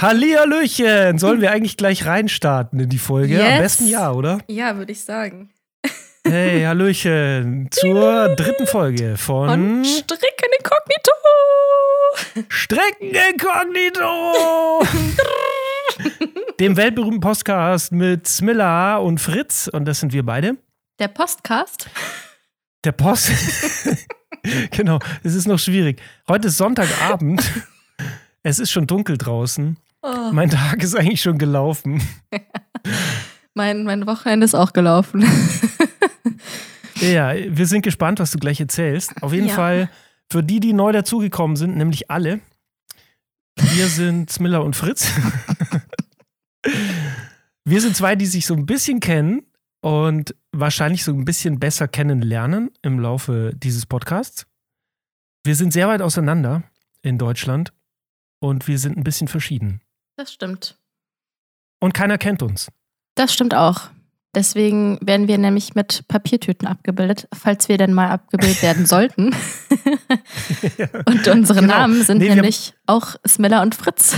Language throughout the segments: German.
Hallihallöchen! Sollen wir eigentlich gleich reinstarten in die Folge? Yes. Am besten ja, oder? Ja, würde ich sagen. Hey, Hallöchen zur dritten Folge von Und Stricken Inkognito. Strecken Inkognito! dem weltberühmten Podcast mit Smilla und Fritz. Und das sind wir beide. Der Postcast. Der Post. genau, es ist noch schwierig. Heute ist Sonntagabend. Es ist schon dunkel draußen. Oh, Mein Tag ist eigentlich schon gelaufen. mein, mein Wochenende ist auch gelaufen. Ja, wir sind gespannt, was du gleich erzählst. Auf jeden Ja. Fall für die, die neu dazugekommen sind, nämlich alle. Wir sind Smilla und Fritz. Wir sind zwei, die sich so ein bisschen kennen und wahrscheinlich so ein bisschen besser kennenlernen im Laufe dieses Podcasts. Wir sind sehr weit auseinander in Deutschland und wir sind ein bisschen verschieden. Das stimmt. Und keiner kennt uns. Das stimmt auch. Deswegen werden wir nämlich mit Papiertüten abgebildet, falls wir denn mal abgebildet werden sollten. Und unsere Genau. Namen sind Nee, nämlich auch Smilla und Fritz.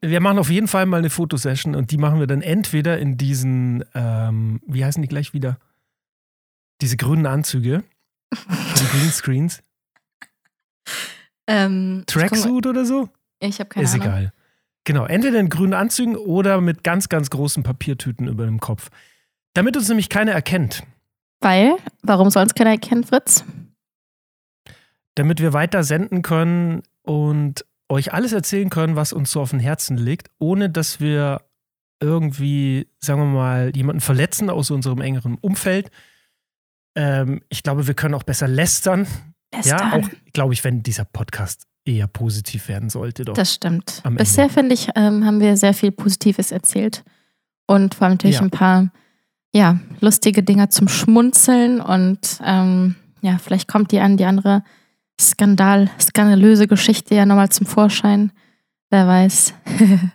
Wir machen auf jeden Fall mal eine Fotosession und die machen wir dann entweder in diesen, ähm, wie heißen die gleich wieder? Diese grünen Anzüge, die Greenscreens, Ähm, Tracksuit oder so? Ich habe keine Ist Ahnung. egal. Genau, entweder in grünen Anzügen oder mit ganz, ganz großen Papiertüten über dem Kopf. Damit uns nämlich keiner erkennt. Weil, warum soll uns keiner erkennen, Fritz? Damit wir weiter senden können und euch alles erzählen können, was uns so auf dem Herzen liegt, ohne dass wir irgendwie, sagen wir mal, jemanden verletzen aus unserem engeren Umfeld. Ähm, ich glaube, wir können auch besser lästern. Ja, Lästern. auch, glaube ich, wenn dieser Podcast eher positiv werden sollte. Doch. Das stimmt. Bisher, finde ich, ähm, haben wir sehr viel Positives erzählt. Und vor allem natürlich Ja. ein paar ja, lustige Dinger zum Schmunzeln. Und ähm, ja, vielleicht kommt die an die andere Skandal, skandalöse Geschichte ja nochmal zum Vorschein. Wer weiß.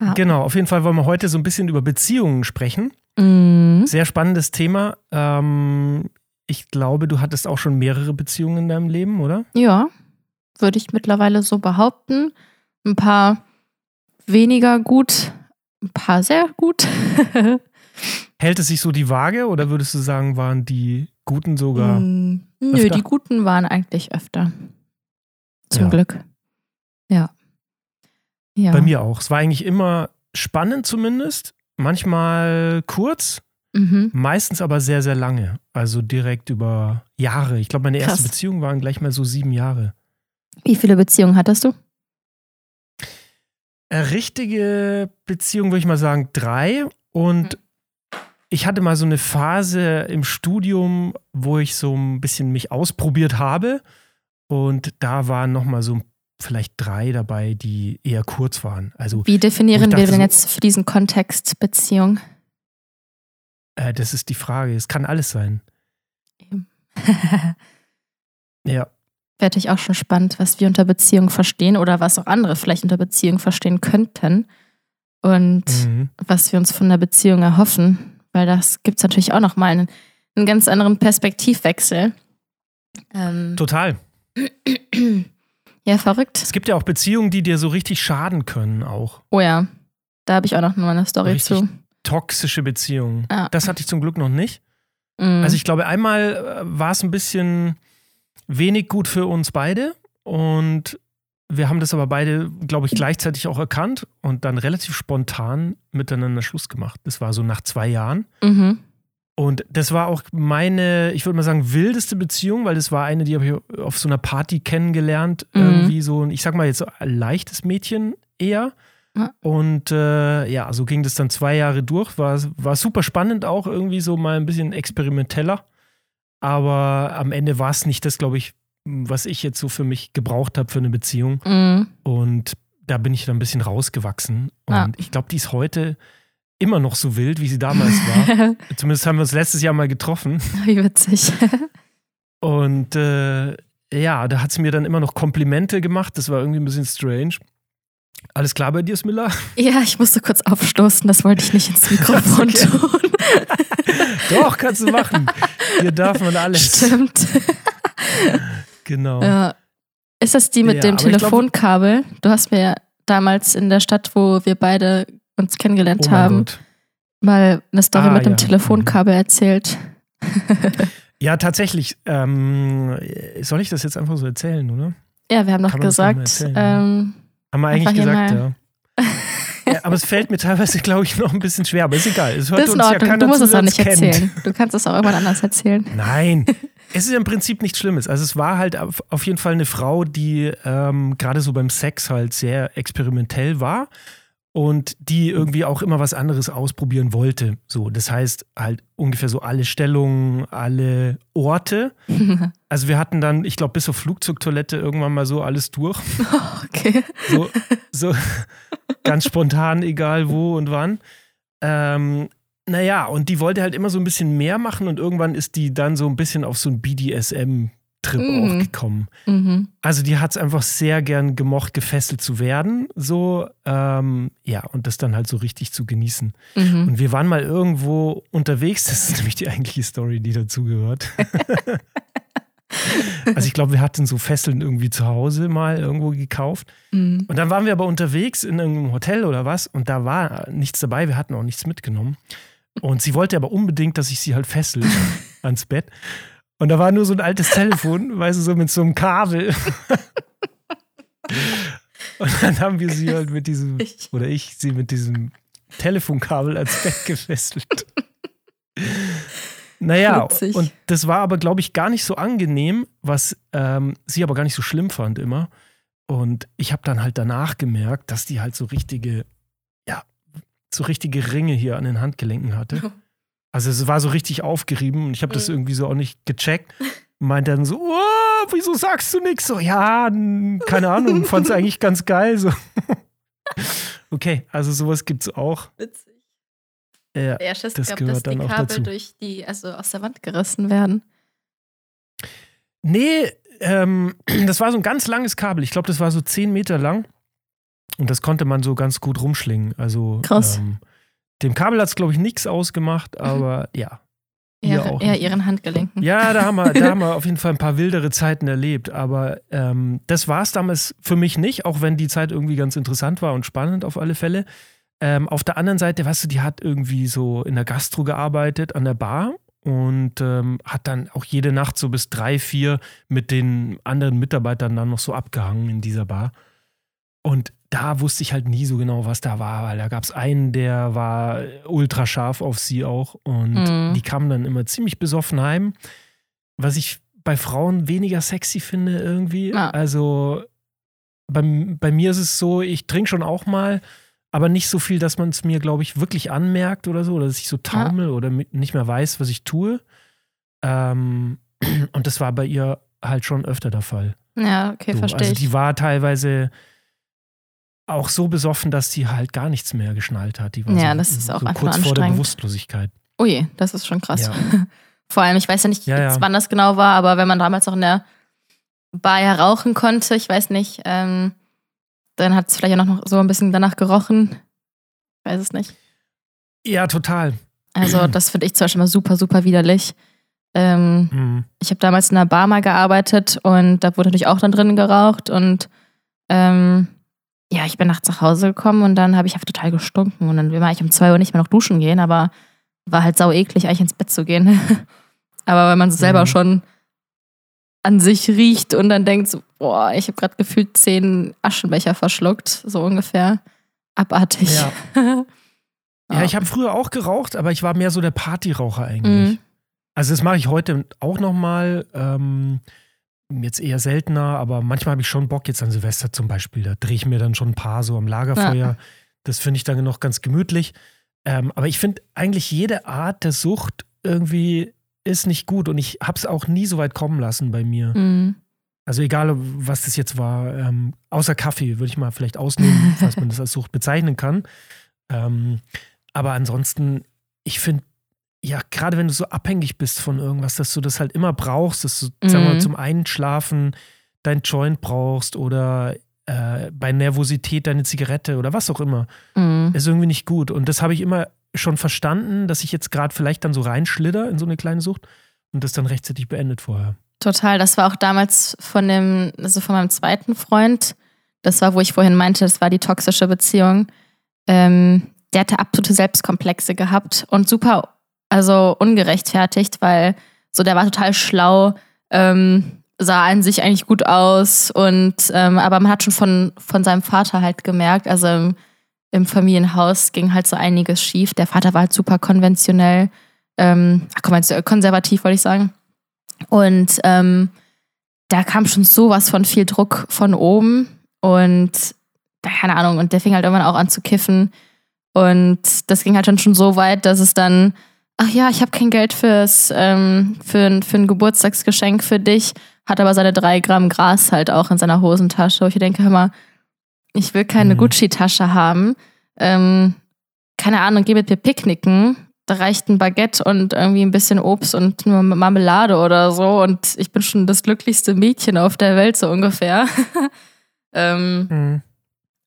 Ja. Genau, auf jeden Fall wollen wir heute so ein bisschen über Beziehungen sprechen. Mhm. Sehr spannendes Thema. Ähm, ich glaube, du hattest auch schon mehrere Beziehungen in deinem Leben, oder? Ja, würde ich mittlerweile so behaupten. Ein paar weniger gut, ein paar sehr gut. Hält es sich so die Waage oder würdest du sagen, waren die guten sogar? Mm, Nö, öfter? die guten waren eigentlich öfter. Zum Ja. Glück. Ja. Ja. Bei mir auch. Es war eigentlich immer spannend zumindest. Manchmal kurz, Mhm. meistens aber sehr, sehr lange. Also direkt über Jahre. Ich glaube, meine erste Krass. Beziehung waren gleich mal so sieben Jahre. Wie viele Beziehungen hattest du? Äh, Richtige Beziehung würde ich mal sagen drei. Und ich hatte mal so eine Phase im Studium, wo ich so ein bisschen mich ausprobiert habe. Und da waren nochmal so vielleicht drei dabei, die eher kurz waren. Also Wie definieren dachte wir denn jetzt für diesen Kontext Beziehung? äh, das ist die Frage. Es kann alles sein. Ja. Wäre natürlich auch schon spannend, was wir unter Beziehung verstehen oder was auch andere vielleicht unter Beziehung verstehen könnten. Und Mhm. was wir uns von der Beziehung erhoffen, weil das gibt es natürlich auch nochmal einen, einen ganz anderen Perspektivwechsel. Ähm, Total. ja, verrückt. Es gibt ja auch Beziehungen, die dir so richtig schaden können, auch. Oh ja, da habe ich auch noch mal eine Story Richtig. zu. Toxische Beziehungen. Ja. Das hatte ich zum Glück noch nicht. Mhm. Also ich glaube, einmal äh, war es ein bisschen wenig gut für uns beide und wir haben das aber beide, glaube ich, gleichzeitig auch erkannt und dann relativ spontan miteinander Schluss gemacht. Das war so nach zwei Jahren. mhm. Und das war auch meine, ich würde mal sagen, wildeste Beziehung, weil das war eine, die habe ich auf so einer Party kennengelernt. Mhm. Irgendwie so, ein, ich sag mal jetzt leichtes Mädchen eher. Und äh, ja, so ging das dann zwei Jahre durch. War, war super spannend auch, irgendwie so mal ein bisschen experimenteller. Aber am Ende war es nicht das, glaube ich, was ich jetzt so für mich gebraucht habe für eine Beziehung. Mhm. Und da bin ich dann ein bisschen rausgewachsen. Und Ja. ich glaube, die ist heute immer noch so wild, wie sie damals war. Zumindest haben wir uns letztes Jahr mal getroffen. Wie witzig. Und äh, ja, da hat sie mir dann immer noch Komplimente gemacht. Das war irgendwie ein bisschen strange. Alles klar bei dir, Smilla? ja, ich musste kurz aufstoßen, das wollte ich nicht ins Mikrofon Okay. tun. Doch, kannst du machen. Hier darf man alles. Stimmt. Genau. Ja. Ist das die mit Ja, dem ich glaub- Telefonkabel? du hast mir ja damals in der Stadt, wo wir beide uns kennengelernt Oh haben, Gott. mal eine Story Ah, mit dem. Telefonkabel erzählt. Ja, tatsächlich. Ähm, soll ich das jetzt einfach so erzählen, oder? Ja, wir haben noch gesagt, ähm, Haben wir eigentlich gesagt, ja. ja. Aber es fällt mir teilweise, glaube ich, noch ein bisschen schwer. Aber ist egal. Es hört das ist uns ja keiner du musst zu, es auch nicht kennt. erzählen. Du kannst es auch irgendwann anders erzählen. Nein, es ist im Prinzip nichts Schlimmes. Also es war halt auf auf jeden Fall eine Frau, die ähm, gerade so beim Sex halt sehr experimentell war und die irgendwie auch immer was anderes ausprobieren wollte. So, das heißt halt ungefähr so alle Stellungen, alle Orte. Also wir hatten dann, ich glaube, bis zur Flugzeugtoilette irgendwann mal so alles durch. okay. So, so ganz spontan, egal wo und wann. Ähm, naja, und die wollte halt immer so ein bisschen mehr machen und irgendwann ist die dann so ein bisschen auf so einen BDSM-Trip Mhm. auch gekommen. Mhm. Also die hat es einfach sehr gern gemocht, gefesselt zu werden. So, ähm, ja, und das dann halt so richtig zu genießen. Mhm. Und wir waren mal irgendwo unterwegs, das ist nämlich die eigentliche Story, die dazugehört. also ich glaube, wir hatten so Fesseln irgendwie zu Hause mal irgendwo gekauft. Mhm. Und dann waren wir aber unterwegs in irgendeinem Hotel oder was und da war nichts dabei, wir hatten auch nichts mitgenommen. Und sie wollte aber unbedingt, dass ich sie halt fessel ans Bett. Und da war nur so ein altes Telefon, weißt du, so mit so einem Kabel. Und dann haben wir sie halt mit diesem, oder ich sie mit diesem Telefonkabel ans Bett gefesselt. Naja, Witzig. und das war aber, glaube ich, gar nicht so angenehm, was ähm, sie aber gar nicht so schlimm fand immer. Und ich habe dann halt danach gemerkt, dass die halt so richtige, ja, so richtige Ringe hier an den Handgelenken hatte. Also es war so richtig aufgerieben und ich habe das Mhm. irgendwie so auch nicht gecheckt. Meint dann so, oh, wieso sagst du nichts? So, ja, keine Ahnung, fand es eigentlich ganz geil. So. Okay, also sowas gibt's auch. Witzig. Ja. Der Schiss das gehabt, gehört dass die dann auch Kabel dazu. durch die, also aus der Wand gerissen werden. Nee, ähm, das war so ein ganz langes Kabel. Ich glaube, das war so 10 Meter lang. Und das konnte man so ganz gut rumschlingen. Also Krass. Ähm, dem Kabel hat es, glaube ich, nichts ausgemacht, aber ja. Ihr Eher, eher ihren Handgelenken. Ja, da haben, wir, da haben wir auf jeden Fall ein paar wildere Zeiten erlebt. Aber ähm, das war es damals für mich nicht, auch wenn die Zeit irgendwie ganz interessant war und spannend auf alle Fälle. Ähm, auf der anderen Seite, weißt du, die hat irgendwie so in der Gastro gearbeitet, an der Bar und ähm, hat dann auch jede Nacht so bis drei, vier mit den anderen Mitarbeitern dann noch so abgehangen in dieser Bar. Und da wusste ich halt nie so genau, was da war, weil da gab es einen, der war ultra scharf auf sie auch und Mhm. die kamen dann immer ziemlich besoffen heim, was ich bei Frauen weniger sexy finde irgendwie. Ja. Also bei, bei mir ist es so, ich trinke schon auch mal, aber nicht so viel, dass man es mir, glaube ich, wirklich anmerkt oder so, oder dass ich so taumel oder mit- nicht mehr weiß, was ich tue. Ähm, und das war bei ihr halt schon öfter der Fall. Ja, okay, So, verstehe also die war teilweise auch so besoffen, dass die halt gar nichts mehr geschnallt hat. Die war Ja, so, das ist auch so einfach kurz vor der. Bewusstlosigkeit. Ui, das ist schon krass. Ja. Vor allem, ich weiß ja nicht, Ja, ja. wann das genau war, aber wenn man damals auch in der Bar ja rauchen konnte, ich weiß nicht, ähm, dann hat es vielleicht auch noch so ein bisschen danach gerochen. Ich weiß es nicht. Ja, total. Also, das finde ich zum Beispiel mal super, super widerlich. Ähm, Mhm. ich habe damals in einer Bar mal gearbeitet und da wurde natürlich auch dann drin geraucht und ähm, ja, ich bin nachts nach Hause gekommen und dann habe ich einfach total gestunken und dann will man eigentlich um zwei Uhr nicht mehr noch duschen gehen, aber war halt sau eklig, eigentlich ins Bett zu gehen. aber wenn man es selber Mhm. schon an sich riecht und dann denkt so, boah, ich habe gerade gefühlt zehn Aschenbecher verschluckt, so ungefähr. Abartig. Ja. Ja, ich habe früher auch geraucht, aber ich war mehr so der Partyraucher eigentlich. Mhm. Also das mache ich heute auch nochmal. Ähm, jetzt eher seltener, aber manchmal habe ich schon Bock, jetzt an Silvester zum Beispiel. Da drehe ich mir dann schon ein paar so am Lagerfeuer. Das finde ich dann noch ganz gemütlich. Ähm, aber ich finde eigentlich jede Art der Sucht irgendwie ist nicht gut und ich habe es auch nie so weit kommen lassen bei mir. Mhm. Also egal, was das jetzt war, ähm, außer Kaffee würde ich mal vielleicht ausnehmen, falls man das als Sucht bezeichnen kann. Ähm, aber ansonsten, ich finde, ja, gerade wenn du so abhängig bist von irgendwas, dass du das halt immer brauchst, dass du, sagen wir mal, Mhm. zum Einschlafen dein Joint brauchst oder äh, bei Nervosität deine Zigarette oder was auch immer, Mhm. ist irgendwie nicht gut. Und das habe ich immer schon verstanden, dass ich jetzt gerade vielleicht dann so reinschlitter in so eine kleine Sucht und das dann rechtzeitig beendet vorher. Total. Das war auch damals von dem, also von meinem zweiten Freund. Das war, wo ich vorhin meinte, das war die toxische Beziehung. Ähm, der hatte absolute Selbstkomplexe gehabt und super, also ungerechtfertigt, weil so der war total schlau, ähm, sah an sich eigentlich gut aus und ähm, aber man hat schon von, von seinem Vater halt gemerkt, also im, im Familienhaus ging halt so einiges schief. Der Vater war halt super konventionell, ähm, konservativ, wollte ich sagen. Und ähm, da kam schon sowas von viel Druck von oben und keine Ahnung, und der fing halt irgendwann auch an zu kiffen. Und das ging halt dann schon so weit, dass es dann, ach ja, ich habe kein Geld fürs, ähm, für, ein, für ein Geburtstagsgeschenk für dich, hat aber seine drei Gramm Gras halt auch in seiner Hosentasche. Wo ich denke, mal, ich will keine mhm. Gucci-Tasche haben. Ähm, keine Ahnung, geh mit mir picknicken. Da reicht ein Baguette und irgendwie ein bisschen Obst und nur Marmelade oder so. Und ich bin schon das glücklichste Mädchen auf der Welt, so ungefähr. ähm, mhm.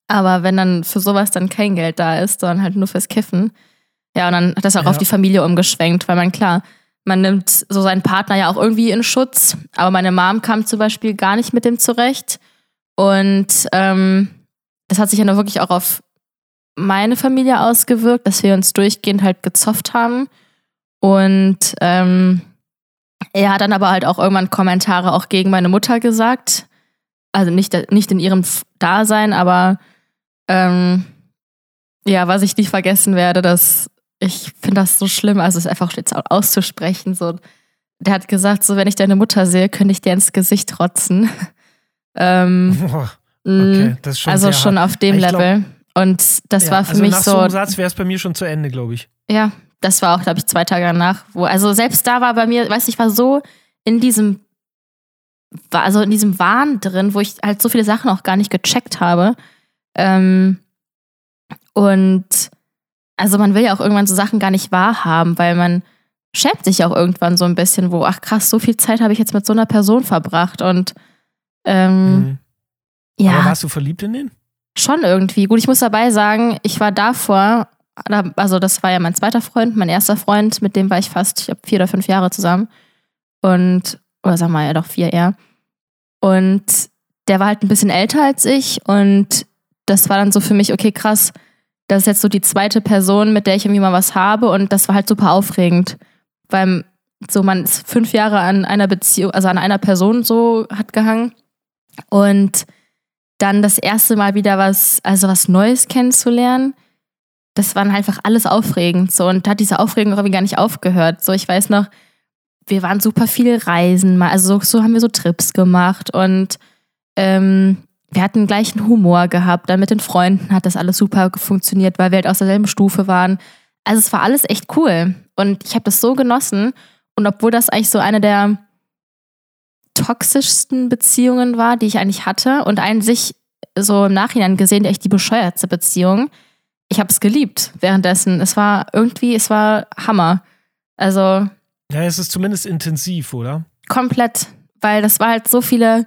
Aber wenn dann für sowas dann kein Geld da ist, sondern halt nur fürs Kiffen. Ja, und dann hat das auch ja. auf die Familie umgeschwenkt, weil man klar, man nimmt so seinen Partner ja auch irgendwie in Schutz. Aber meine Mom kam zum Beispiel gar nicht mit dem zurecht. Und ähm, das hat sich ja nur wirklich auch auf meine Familie ausgewirkt, dass wir uns durchgehend halt gezofft haben. Und ähm, er hat dann aber halt auch irgendwann Kommentare auch gegen meine Mutter gesagt. Also nicht, nicht in ihrem Dasein, aber ähm, ja, was ich nicht vergessen werde, dass ich finde das so schlimm, also es einfach jetzt auszusprechen. So, der hat gesagt, so wenn ich deine Mutter sehe, könnte ich dir ins Gesicht trotzen. ähm, okay, das ist schon also schon hart. auf dem Level. Und das ja, war für also mich nach so. so einem Satz wäre es bei mir schon zu Ende, glaube ich. Ja, das war auch, glaube ich, zwei Tage danach. Wo, also selbst da war bei mir, weiß ich, war so in diesem, also in diesem Wahn drin, wo ich halt so viele Sachen auch gar nicht gecheckt habe. Ähm, und also man will ja auch irgendwann so Sachen gar nicht wahrhaben, weil man schämt sich auch irgendwann so ein bisschen, wo, ach krass, so viel Zeit habe ich jetzt mit so einer Person verbracht und ähm, mhm. ja. Aber warst du verliebt in den? Schon irgendwie. Gut, ich muss dabei sagen, ich war davor, also das war ja mein zweiter Freund, mein erster Freund, mit dem war ich fast, ich glaube, vier oder fünf Jahre zusammen. Und, oder sagen wir ja doch vier eher. Und der war halt ein bisschen älter als ich und das war dann so für mich, okay, krass, das ist jetzt so die zweite Person, mit der ich irgendwie mal was habe und das war halt super aufregend, weil so man ist fünf Jahre an einer Beziehung, also an einer Person so hat gehangen. Und dann das erste Mal wieder was, also was Neues kennenzulernen, das war einfach alles aufregend so. Und hat diese Aufregung irgendwie gar nicht aufgehört. So, ich weiß noch, wir waren super viel reisen, also so, so haben wir so Trips gemacht und ähm, wir hatten gleichen Humor gehabt. Dann mit den Freunden hat das alles super funktioniert, weil wir halt aus derselben Stufe waren. Also es war alles echt cool. Und ich habe das so genossen. Und obwohl das eigentlich so eine der toxischsten Beziehungen war, die ich eigentlich hatte und an sich so im Nachhinein gesehen echt die bescheuertste Beziehung, ich habe es geliebt währenddessen. Es war irgendwie, es war Hammer. Also. Ja, es ist zumindest intensiv, oder? Komplett. Weil das war halt so viele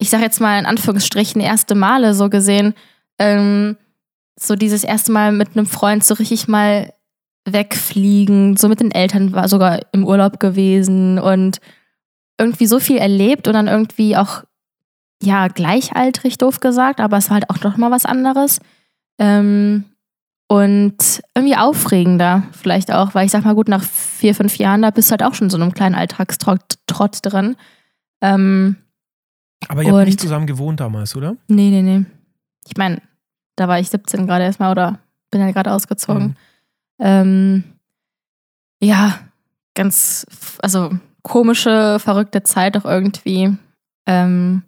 ich sag jetzt mal in Anführungsstrichen, erste Male so gesehen, ähm, so dieses erste Mal mit einem Freund so richtig mal wegfliegen, so mit den Eltern war sogar im Urlaub gewesen und irgendwie so viel erlebt und dann irgendwie auch, ja, gleichaltrig doof gesagt, aber es war halt auch noch mal was anderes. Ähm, und irgendwie aufregender vielleicht auch, weil ich sag mal gut, nach vier, fünf Jahren, da bist du halt auch schon so einem kleinen Alltagstrott drin. Ähm, aber ihr habt nicht zusammen gewohnt damals, oder? Nee, nee, nee. Ich meine, da war ich 17 gerade erstmal oder bin ja gerade ausgezogen. Mhm. Ähm, ja, ganz, also komische, verrückte Zeit auch irgendwie. Ähm,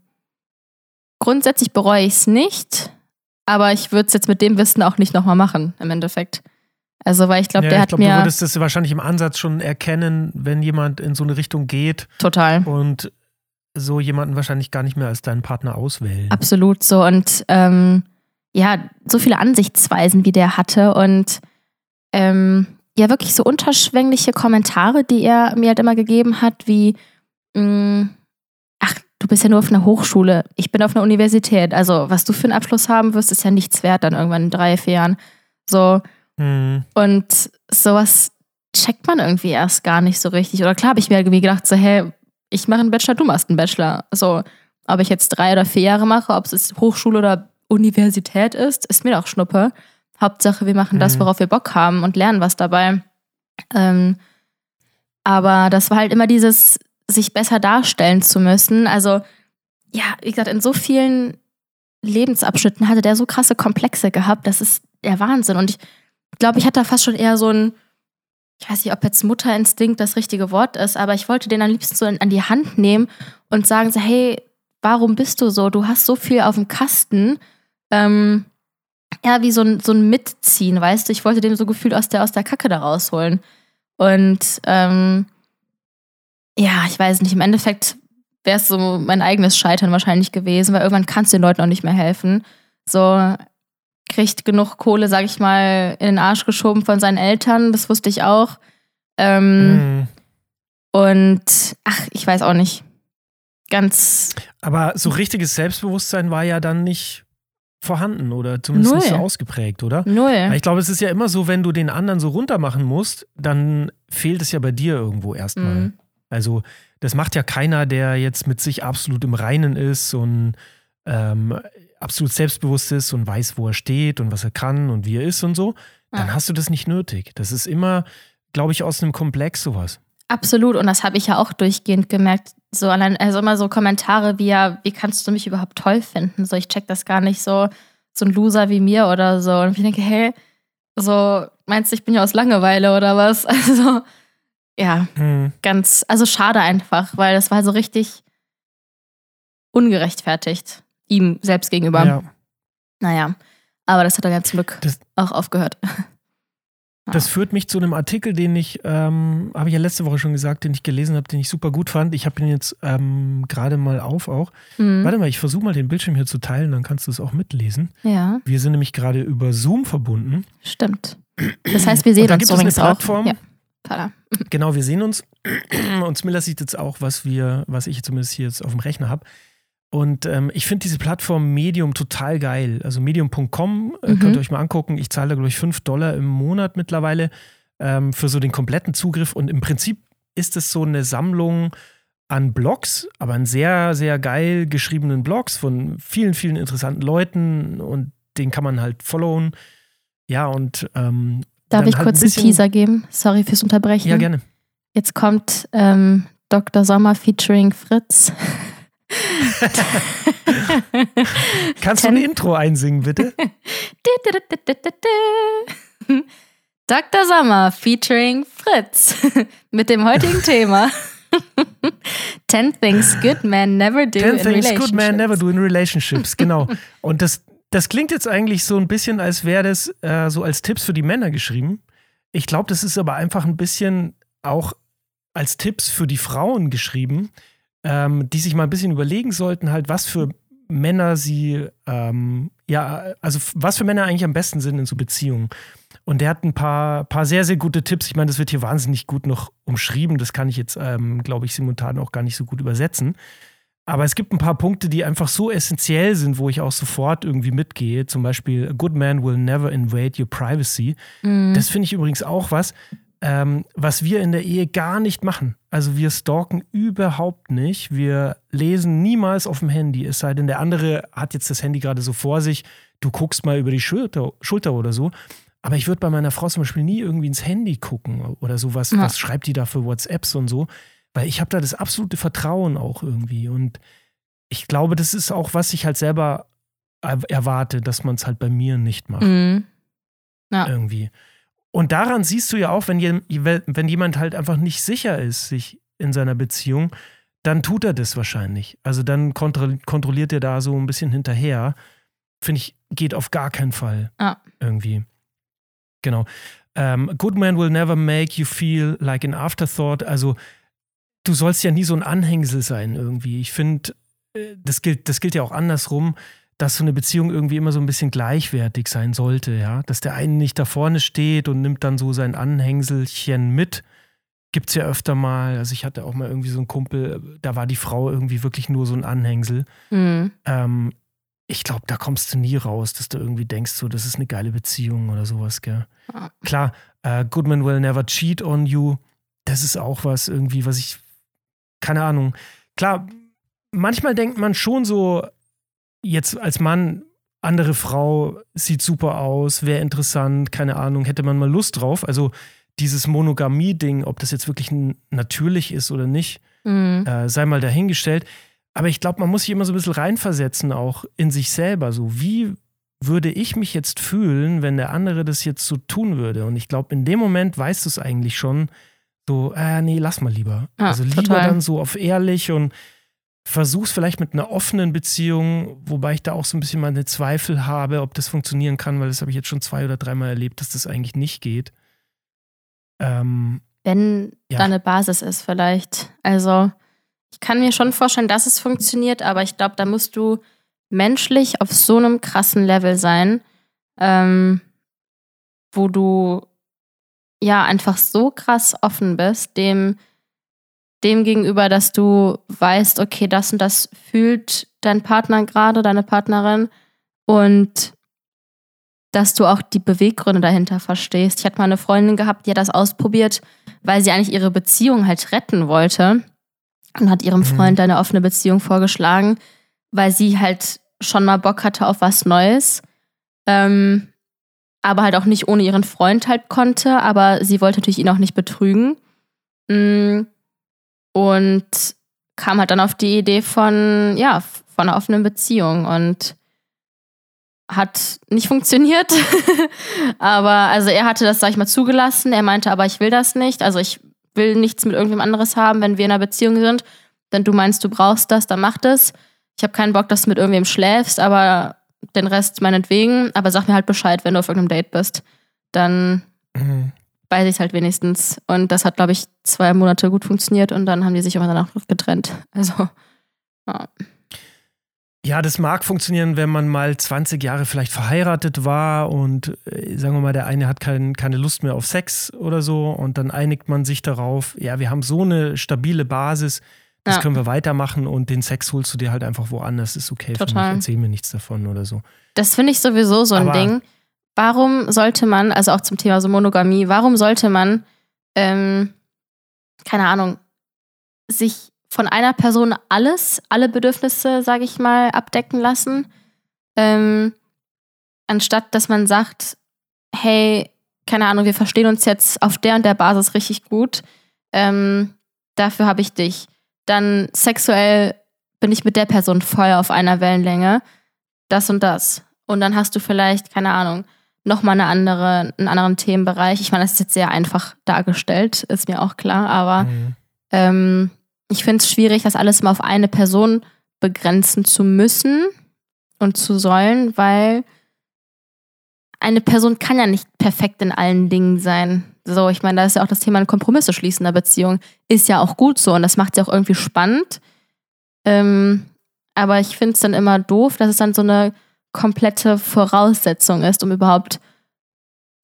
grundsätzlich bereue ich es nicht, aber ich würde es jetzt mit dem Wissen auch nicht nochmal machen, im Endeffekt. Also, weil ich glaube, ja, der ich hat glaub, mir. Du würdest das wahrscheinlich im Ansatz schon erkennen, wenn jemand in so eine Richtung geht. Total. Und so jemanden wahrscheinlich gar nicht mehr als deinen Partner auswählen. Absolut so. Und ähm, ja, so viele Ansichtsweisen, wie der hatte. Und ähm, ja, wirklich so unterschwängliche Kommentare, die er mir halt immer gegeben hat, wie, mh, mm, ach, du bist ja nur auf einer Hochschule, ich bin auf einer Universität. Also, was du für einen Abschluss haben wirst, ist ja nichts wert dann irgendwann in drei, vier Jahren. So. Hm. Und sowas checkt man irgendwie erst gar nicht so richtig. Oder klar habe ich mir irgendwie gedacht, so, hey, ich mache einen Bachelor, du machst einen Bachelor. So, ob ich jetzt drei oder vier Jahre mache, ob es Hochschule oder Universität ist, ist mir doch Schnuppe. Hauptsache, wir machen das, Mhm. worauf wir Bock haben und lernen was dabei. Ähm, aber das war halt immer dieses, sich besser darstellen zu müssen. Also, ja, wie gesagt, in so vielen Lebensabschnitten hatte der so krasse Komplexe gehabt, das ist der Wahnsinn. Und ich glaube, ich hatte da fast schon eher so ein, ich weiß nicht, ob jetzt Mutterinstinkt das richtige Wort ist, aber ich wollte den am liebsten so an die Hand nehmen und sagen so, hey, warum bist du so? Du hast so viel auf dem Kasten. Ähm, ja, wie so ein, so ein Mitziehen, weißt du? Ich wollte dem so gefühlt aus der, aus der Kacke da rausholen. Und ähm, ja, ich weiß nicht, im Endeffekt wäre es so mein eigenes Scheitern wahrscheinlich gewesen, weil irgendwann kannst du den Leuten auch nicht mehr helfen. So kriegt genug Kohle, sag ich mal, in den Arsch geschoben von seinen Eltern, das wusste ich auch. Ähm, Mhm. Und ach, ich weiß auch nicht. Ganz Aber so richtiges Selbstbewusstsein war ja dann nicht vorhanden oder zumindest nicht so Null. ausgeprägt, oder? null. Weil Ich glaube, es ist ja immer so, wenn du den anderen so runter machen musst, dann fehlt es ja bei dir irgendwo erstmal. Mhm. Also, das macht ja keiner, der jetzt mit sich absolut im Reinen ist und ähm, absolut selbstbewusst ist und weiß, wo er steht und was er kann und wie er ist und so. Dann Ja. hast du das nicht nötig. Das ist immer, glaube ich, aus einem Komplex sowas. Absolut, und das habe ich ja auch durchgehend gemerkt. So allein, also immer so Kommentare wie ja, wie kannst du mich überhaupt toll finden? So, ich check das gar nicht so, so ein Loser wie mir oder so. Und ich denke, hey, so, meinst du, ich bin ja aus Langeweile oder was? Also, ja, Hm. ganz, also schade einfach, weil das war so richtig ungerechtfertigt ihm selbst gegenüber. Ja. Naja, aber das hat dann ja zum Glück Das- auch aufgehört. Das führt mich zu einem Artikel, den ich, ähm, habe ich ja letzte Woche schon gesagt, den ich gelesen habe, den ich super gut fand. Ich habe ihn jetzt ähm, gerade mal auf auch. Mhm. Warte mal, ich versuche mal den Bildschirm hier zu teilen, dann kannst du es auch mitlesen. Ja, Wir sind nämlich gerade über Zoom verbunden. stimmt. Das heißt, wir sehen da uns gibt es eine übrigens auch. Plattform. Ja. Genau, wir sehen uns. Und Smiller sieht jetzt auch, was wir, was ich zumindest hier jetzt auf dem Rechner habe. Und ähm, ich finde diese Plattform Medium total geil. Also medium.com äh, Mhm. könnt ihr euch mal angucken. Ich zahle da, glaube ich, 5 Dollar im Monat mittlerweile ähm, für so den kompletten Zugriff. Und im Prinzip ist es so eine Sammlung an Blogs, aber an sehr, sehr geil geschriebenen Blogs von vielen, vielen interessanten Leuten und den kann man halt followen. Ja, und ähm, Darf ich halt kurz ein einen Teaser geben? Sorry fürs Unterbrechen. Ja, gerne. Jetzt kommt ähm, Dr. Sommer featuring Fritz. Kannst du ein Intro einsingen, bitte? Dr. Sommer featuring Fritz mit dem heutigen Thema 10 Things Good Men Never Do Ten in things Relationships. good man never do in relationships, genau. Und das, das klingt jetzt eigentlich so ein bisschen, als wäre das äh, so als Tipps für die Männer geschrieben. Ich glaube, das ist aber einfach ein bisschen auch als Tipps für die Frauen geschrieben, ähm, die sich mal ein bisschen überlegen sollten, halt, was für Männer sie, ähm, ja, also was für Männer eigentlich am besten sind in so Beziehungen. Und der hat ein paar, paar sehr, sehr gute Tipps. Ich meine, das wird hier wahnsinnig gut noch umschrieben. Das kann ich jetzt, ähm, glaube ich, simultan auch gar nicht so gut übersetzen. Aber es gibt ein paar Punkte, die einfach so essentiell sind, wo ich auch sofort irgendwie mitgehe. Zum Beispiel, a good man will never invade your privacy. Mhm. Das finde ich übrigens auch was, ähm, was wir in der Ehe gar nicht machen. Also wir stalken überhaupt nicht. Wir lesen niemals auf dem Handy, es sei denn, der andere hat jetzt das Handy gerade so vor sich. Du guckst mal über die Schulter, Schulter oder so. Aber ich würde bei meiner Frau zum Beispiel nie irgendwie ins Handy gucken oder sowas. Ja. Was schreibt die da für WhatsApps und so? Weil ich habe da das absolute Vertrauen auch irgendwie. Und ich glaube, das ist auch, was ich halt selber er- erwarte, dass man es halt bei mir nicht macht Mhm. Ja. irgendwie. Und daran siehst du ja auch, wenn, wenn jemand halt einfach nicht sicher ist, sich in seiner Beziehung, dann tut er das wahrscheinlich. Also dann kontro kontrolliert er da so ein bisschen hinterher. Finde ich, geht auf gar keinen Fall Ja. irgendwie. Genau. Ähm, good man will never make you feel like an afterthought. Also du sollst ja nie so ein Anhängsel sein irgendwie. Ich finde, äh, das gilt, das gilt ja auch andersrum, dass so eine Beziehung irgendwie immer so ein bisschen gleichwertig sein sollte, ja. Dass der eine nicht da vorne steht und nimmt dann so sein Anhängselchen mit. Gibt's ja öfter mal. Also ich hatte auch mal irgendwie so einen Kumpel, da war die Frau irgendwie wirklich nur so ein Anhängsel. Mhm. Ähm, ich glaube, da kommst du nie raus, dass du irgendwie denkst, so, das ist eine geile Beziehung oder sowas, gell? Ja. Klar, äh, Goodman will never cheat on you. Das ist auch was irgendwie, was ich keine Ahnung. Klar, manchmal denkt man schon so, jetzt als Mann, andere Frau sieht super aus, wäre interessant, keine Ahnung, hätte man mal Lust drauf. Also dieses Monogamie-Ding, ob das jetzt wirklich natürlich ist oder nicht, mhm. äh, sei mal dahingestellt. Aber ich glaube, man muss sich immer so ein bisschen reinversetzen, auch in sich selber. So, wie würde ich mich jetzt fühlen, wenn der andere das jetzt so tun würde? Und ich glaube, in dem Moment weißt du es eigentlich schon, so, äh, nee, lass mal lieber. Ja, also lieber total. dann so auf ehrlich und versuch's vielleicht mit einer offenen Beziehung, wobei ich da auch so ein bisschen meine Zweifel habe, ob das funktionieren kann, weil das habe ich jetzt schon zwei oder dreimal erlebt, dass das eigentlich nicht geht. Ähm, Wenn ja. da eine Basis ist, vielleicht. Also, ich kann mir schon vorstellen, dass es funktioniert, aber ich glaube, da musst du menschlich auf so einem krassen Level sein, ähm, wo du ja einfach so krass offen bist, dem, dem gegenüber, dass du weißt, okay, das und das fühlt dein Partner gerade, deine Partnerin und dass du auch die Beweggründe dahinter verstehst. Ich hatte mal eine Freundin gehabt, die hat das ausprobiert, weil sie eigentlich ihre Beziehung halt retten wollte und hat ihrem mhm. Freund eine offene Beziehung vorgeschlagen, weil sie halt schon mal Bock hatte auf was Neues. Ähm, aber halt auch nicht ohne ihren Freund halt konnte, aber sie wollte natürlich ihn auch nicht betrügen. Mm, und kam halt dann auf die Idee von, ja, von einer offenen Beziehung und hat nicht funktioniert. aber also er hatte das, sag ich mal, zugelassen. Er meinte, aber ich will das nicht. Also ich will nichts mit irgendwem anderes haben, wenn wir in einer Beziehung sind. Wenn du meinst, du brauchst das, dann mach das. Ich habe keinen Bock, dass du mit irgendwem schläfst, aber den Rest meinetwegen. Aber sag mir halt Bescheid, wenn du auf irgendeinem Date bist. Dann mhm. Weiß ich es halt wenigstens. Und das hat, glaube ich, zwei Monate gut funktioniert und dann haben die sich immer danach getrennt. Also, ja. Ja, das mag funktionieren, wenn man mal 20 Jahre vielleicht verheiratet war und äh, sagen wir mal, der eine hat kein, keine Lust mehr auf Sex oder so und dann einigt man sich darauf, ja, wir haben so eine stabile Basis, das ja. können wir weitermachen und den Sex holst du dir halt einfach woanders, ist okay Total. für mich, erzähl mir nichts davon oder so. Das finde ich sowieso so ein Aber Ding. Warum sollte man, also auch zum Thema so Monogamie, warum sollte man, ähm, keine Ahnung, sich von einer Person alles, alle Bedürfnisse, sage ich mal, abdecken lassen, ähm, anstatt dass man sagt, hey, keine Ahnung, wir verstehen uns jetzt auf der und der Basis richtig gut, ähm, dafür habe ich dich. Dann sexuell bin ich mit der Person voll auf einer Wellenlänge, das und das. Und dann hast du vielleicht, keine Ahnung, nochmal eine andere, einen anderen Themenbereich. Ich meine, das ist jetzt sehr einfach dargestellt, ist mir auch klar, aber mhm. ähm, ich finde es schwierig, das alles mal auf eine Person begrenzen zu müssen und zu sollen, weil eine Person kann ja nicht perfekt in allen Dingen sein. So, ich meine, da ist ja auch das Thema Kompromisse schließen in der Beziehung. Ist ja auch gut so und das macht ja auch irgendwie spannend. Ähm, aber ich finde es dann immer doof, dass es dann so eine komplette Voraussetzung ist, um überhaupt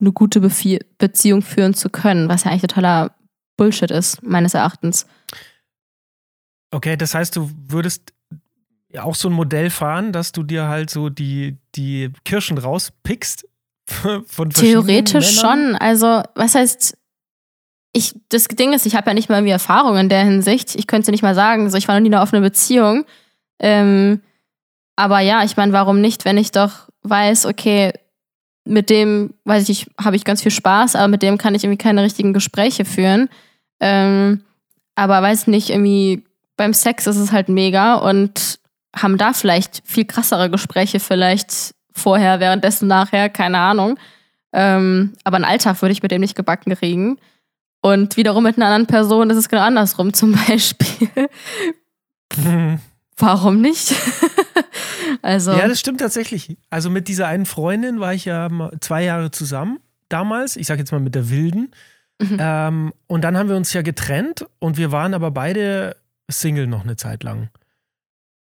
eine gute Bezie Beziehung führen zu können, was ja eigentlich totaler Bullshit ist, meines Erachtens. Okay, das heißt, du würdest auch so ein Modell fahren, dass du dir halt so die, die Kirschen rauspickst von Theoretisch schon. Also, was heißt, ich, das Ding ist, ich habe ja nicht mal irgendwie Erfahrung in der Hinsicht. Ich könnte nicht mal sagen, so, ich war noch nie in einer offenen Beziehung. Ähm, aber ja, ich meine, warum nicht, wenn ich doch weiß, okay, mit dem, weiß ich habe ich ganz viel Spaß, aber mit dem kann ich irgendwie keine richtigen Gespräche führen. Ähm, aber weiß nicht, irgendwie beim Sex ist es halt mega und haben da vielleicht viel krassere Gespräche, vielleicht vorher, währenddessen, nachher, keine Ahnung. Ähm, aber einen Alltag würde ich mit dem nicht gebacken kriegen. Und wiederum mit einer anderen Person ist es genau andersrum, zum Beispiel. Warum nicht? also. Ja, das stimmt tatsächlich. Also mit dieser einen Freundin war ich ja zwei Jahre zusammen damals. Ich sag jetzt mal mit der Wilden. Mhm. Ähm, und dann haben wir uns ja getrennt und wir waren aber beide Single noch eine Zeit lang.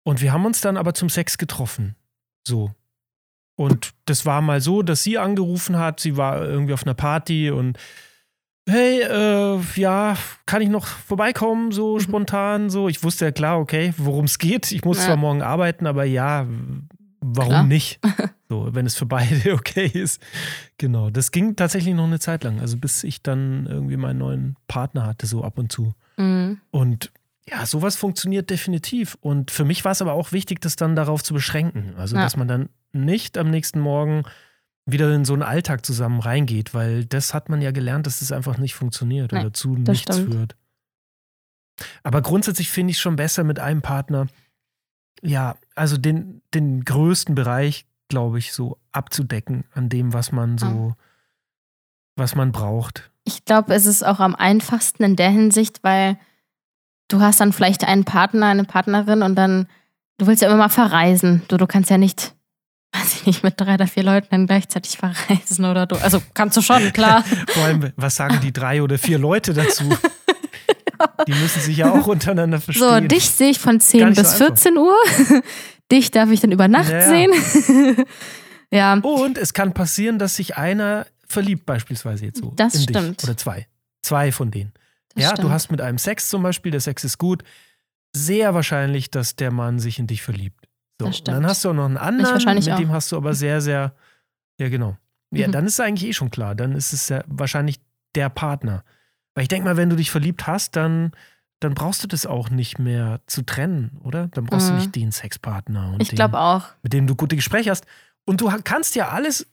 Und wir haben uns dann aber zum Sex getroffen. So. Und das war mal so, dass sie angerufen hat, sie war irgendwie auf einer Party und hey, äh, ja, kann ich noch vorbeikommen, so mhm. spontan, so. Ich wusste ja klar, okay, worum es geht. Ich muss ja. zwar morgen arbeiten, aber ja, warum klar. nicht? So, wenn es für beide okay ist. Genau, das ging tatsächlich noch eine Zeit lang, also bis ich dann irgendwie meinen neuen Partner hatte, so ab und zu. Mhm. Und ja, sowas funktioniert definitiv. Und für mich war es aber auch wichtig, das dann darauf zu beschränken. Also, Ja. dass man dann nicht am nächsten Morgen wieder in so einen Alltag zusammen reingeht, weil das hat man ja gelernt, dass das einfach nicht funktioniert Nee, oder zu nichts stimmt. führt. Aber grundsätzlich finde ich es schon besser mit einem Partner, ja, also den, den größten Bereich, glaube ich, so abzudecken an dem, was man so, was man braucht. Ich glaube, es ist auch am einfachsten in der Hinsicht, weil du hast dann vielleicht einen Partner, eine Partnerin und dann, du willst ja immer mal verreisen. Du, du kannst ja nicht, weiß ich nicht, mit drei oder vier Leuten dann gleichzeitig verreisen oder du. Also kannst du schon, klar. Vor allem, was sagen die drei oder vier Leute dazu? Die müssen sich ja auch untereinander So, verstehen. dich sehe ich von Gar 10 nicht so bis einfach. 14 Uhr. dich darf ich dann über Nacht Ja, ja. sehen. ja, Und es kann passieren, dass sich einer verliebt, beispielsweise jetzt so. Das in stimmt. Dich. Oder zwei. Zwei von denen. das ja, stimmt. du hast mit einem Sex zum Beispiel, der Sex ist gut. Sehr wahrscheinlich, dass der Mann sich in dich verliebt. So. Das und dann stimmt. hast du auch noch einen anderen, wahrscheinlich mit auch. dem hast du aber sehr, sehr, ja genau. Ja, Mhm. dann ist es eigentlich eh schon klar. Dann ist es ja wahrscheinlich der Partner. Weil ich denke mal, wenn du dich verliebt hast, dann, dann brauchst du das auch nicht mehr zu trennen, oder? Dann brauchst Mhm. du nicht den Sexpartner und ich glaube auch. mit dem du gute Gespräche hast. Und du kannst ja alles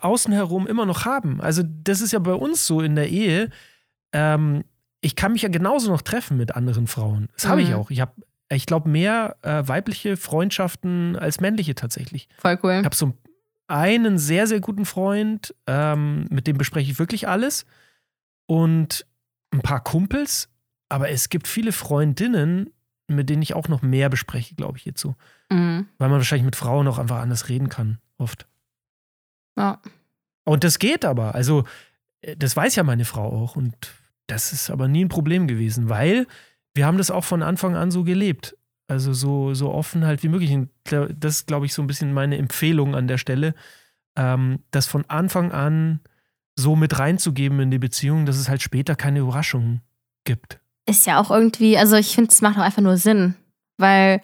außen herum immer noch haben. Also, das ist ja bei uns so in der Ehe. Ähm, ich kann mich ja genauso noch treffen mit anderen Frauen. Das habe ich Mhm. auch. Ich habe, ich glaube, mehr äh, weibliche Freundschaften als männliche tatsächlich. Voll cool. Ich habe so einen sehr, sehr guten Freund, ähm, mit dem bespreche ich wirklich alles. Und ein paar Kumpels. Aber es gibt viele Freundinnen, mit denen ich auch noch mehr bespreche, glaube ich, so. Mhm. Weil man wahrscheinlich mit Frauen auch einfach anders reden kann, oft. Ja. Und das geht aber. Also, äh, das weiß ja meine Frau auch. Und das ist aber nie ein Problem gewesen, weil wir haben das auch von Anfang an so gelebt. Also so, so offen halt wie möglich. Und das ist, glaube ich, so ein bisschen meine Empfehlung an der Stelle, ähm, das von Anfang an so mit reinzugeben in die Beziehung, dass es halt später keine Überraschungen gibt. Ist ja auch irgendwie, also ich finde, es macht auch einfach nur Sinn. Weil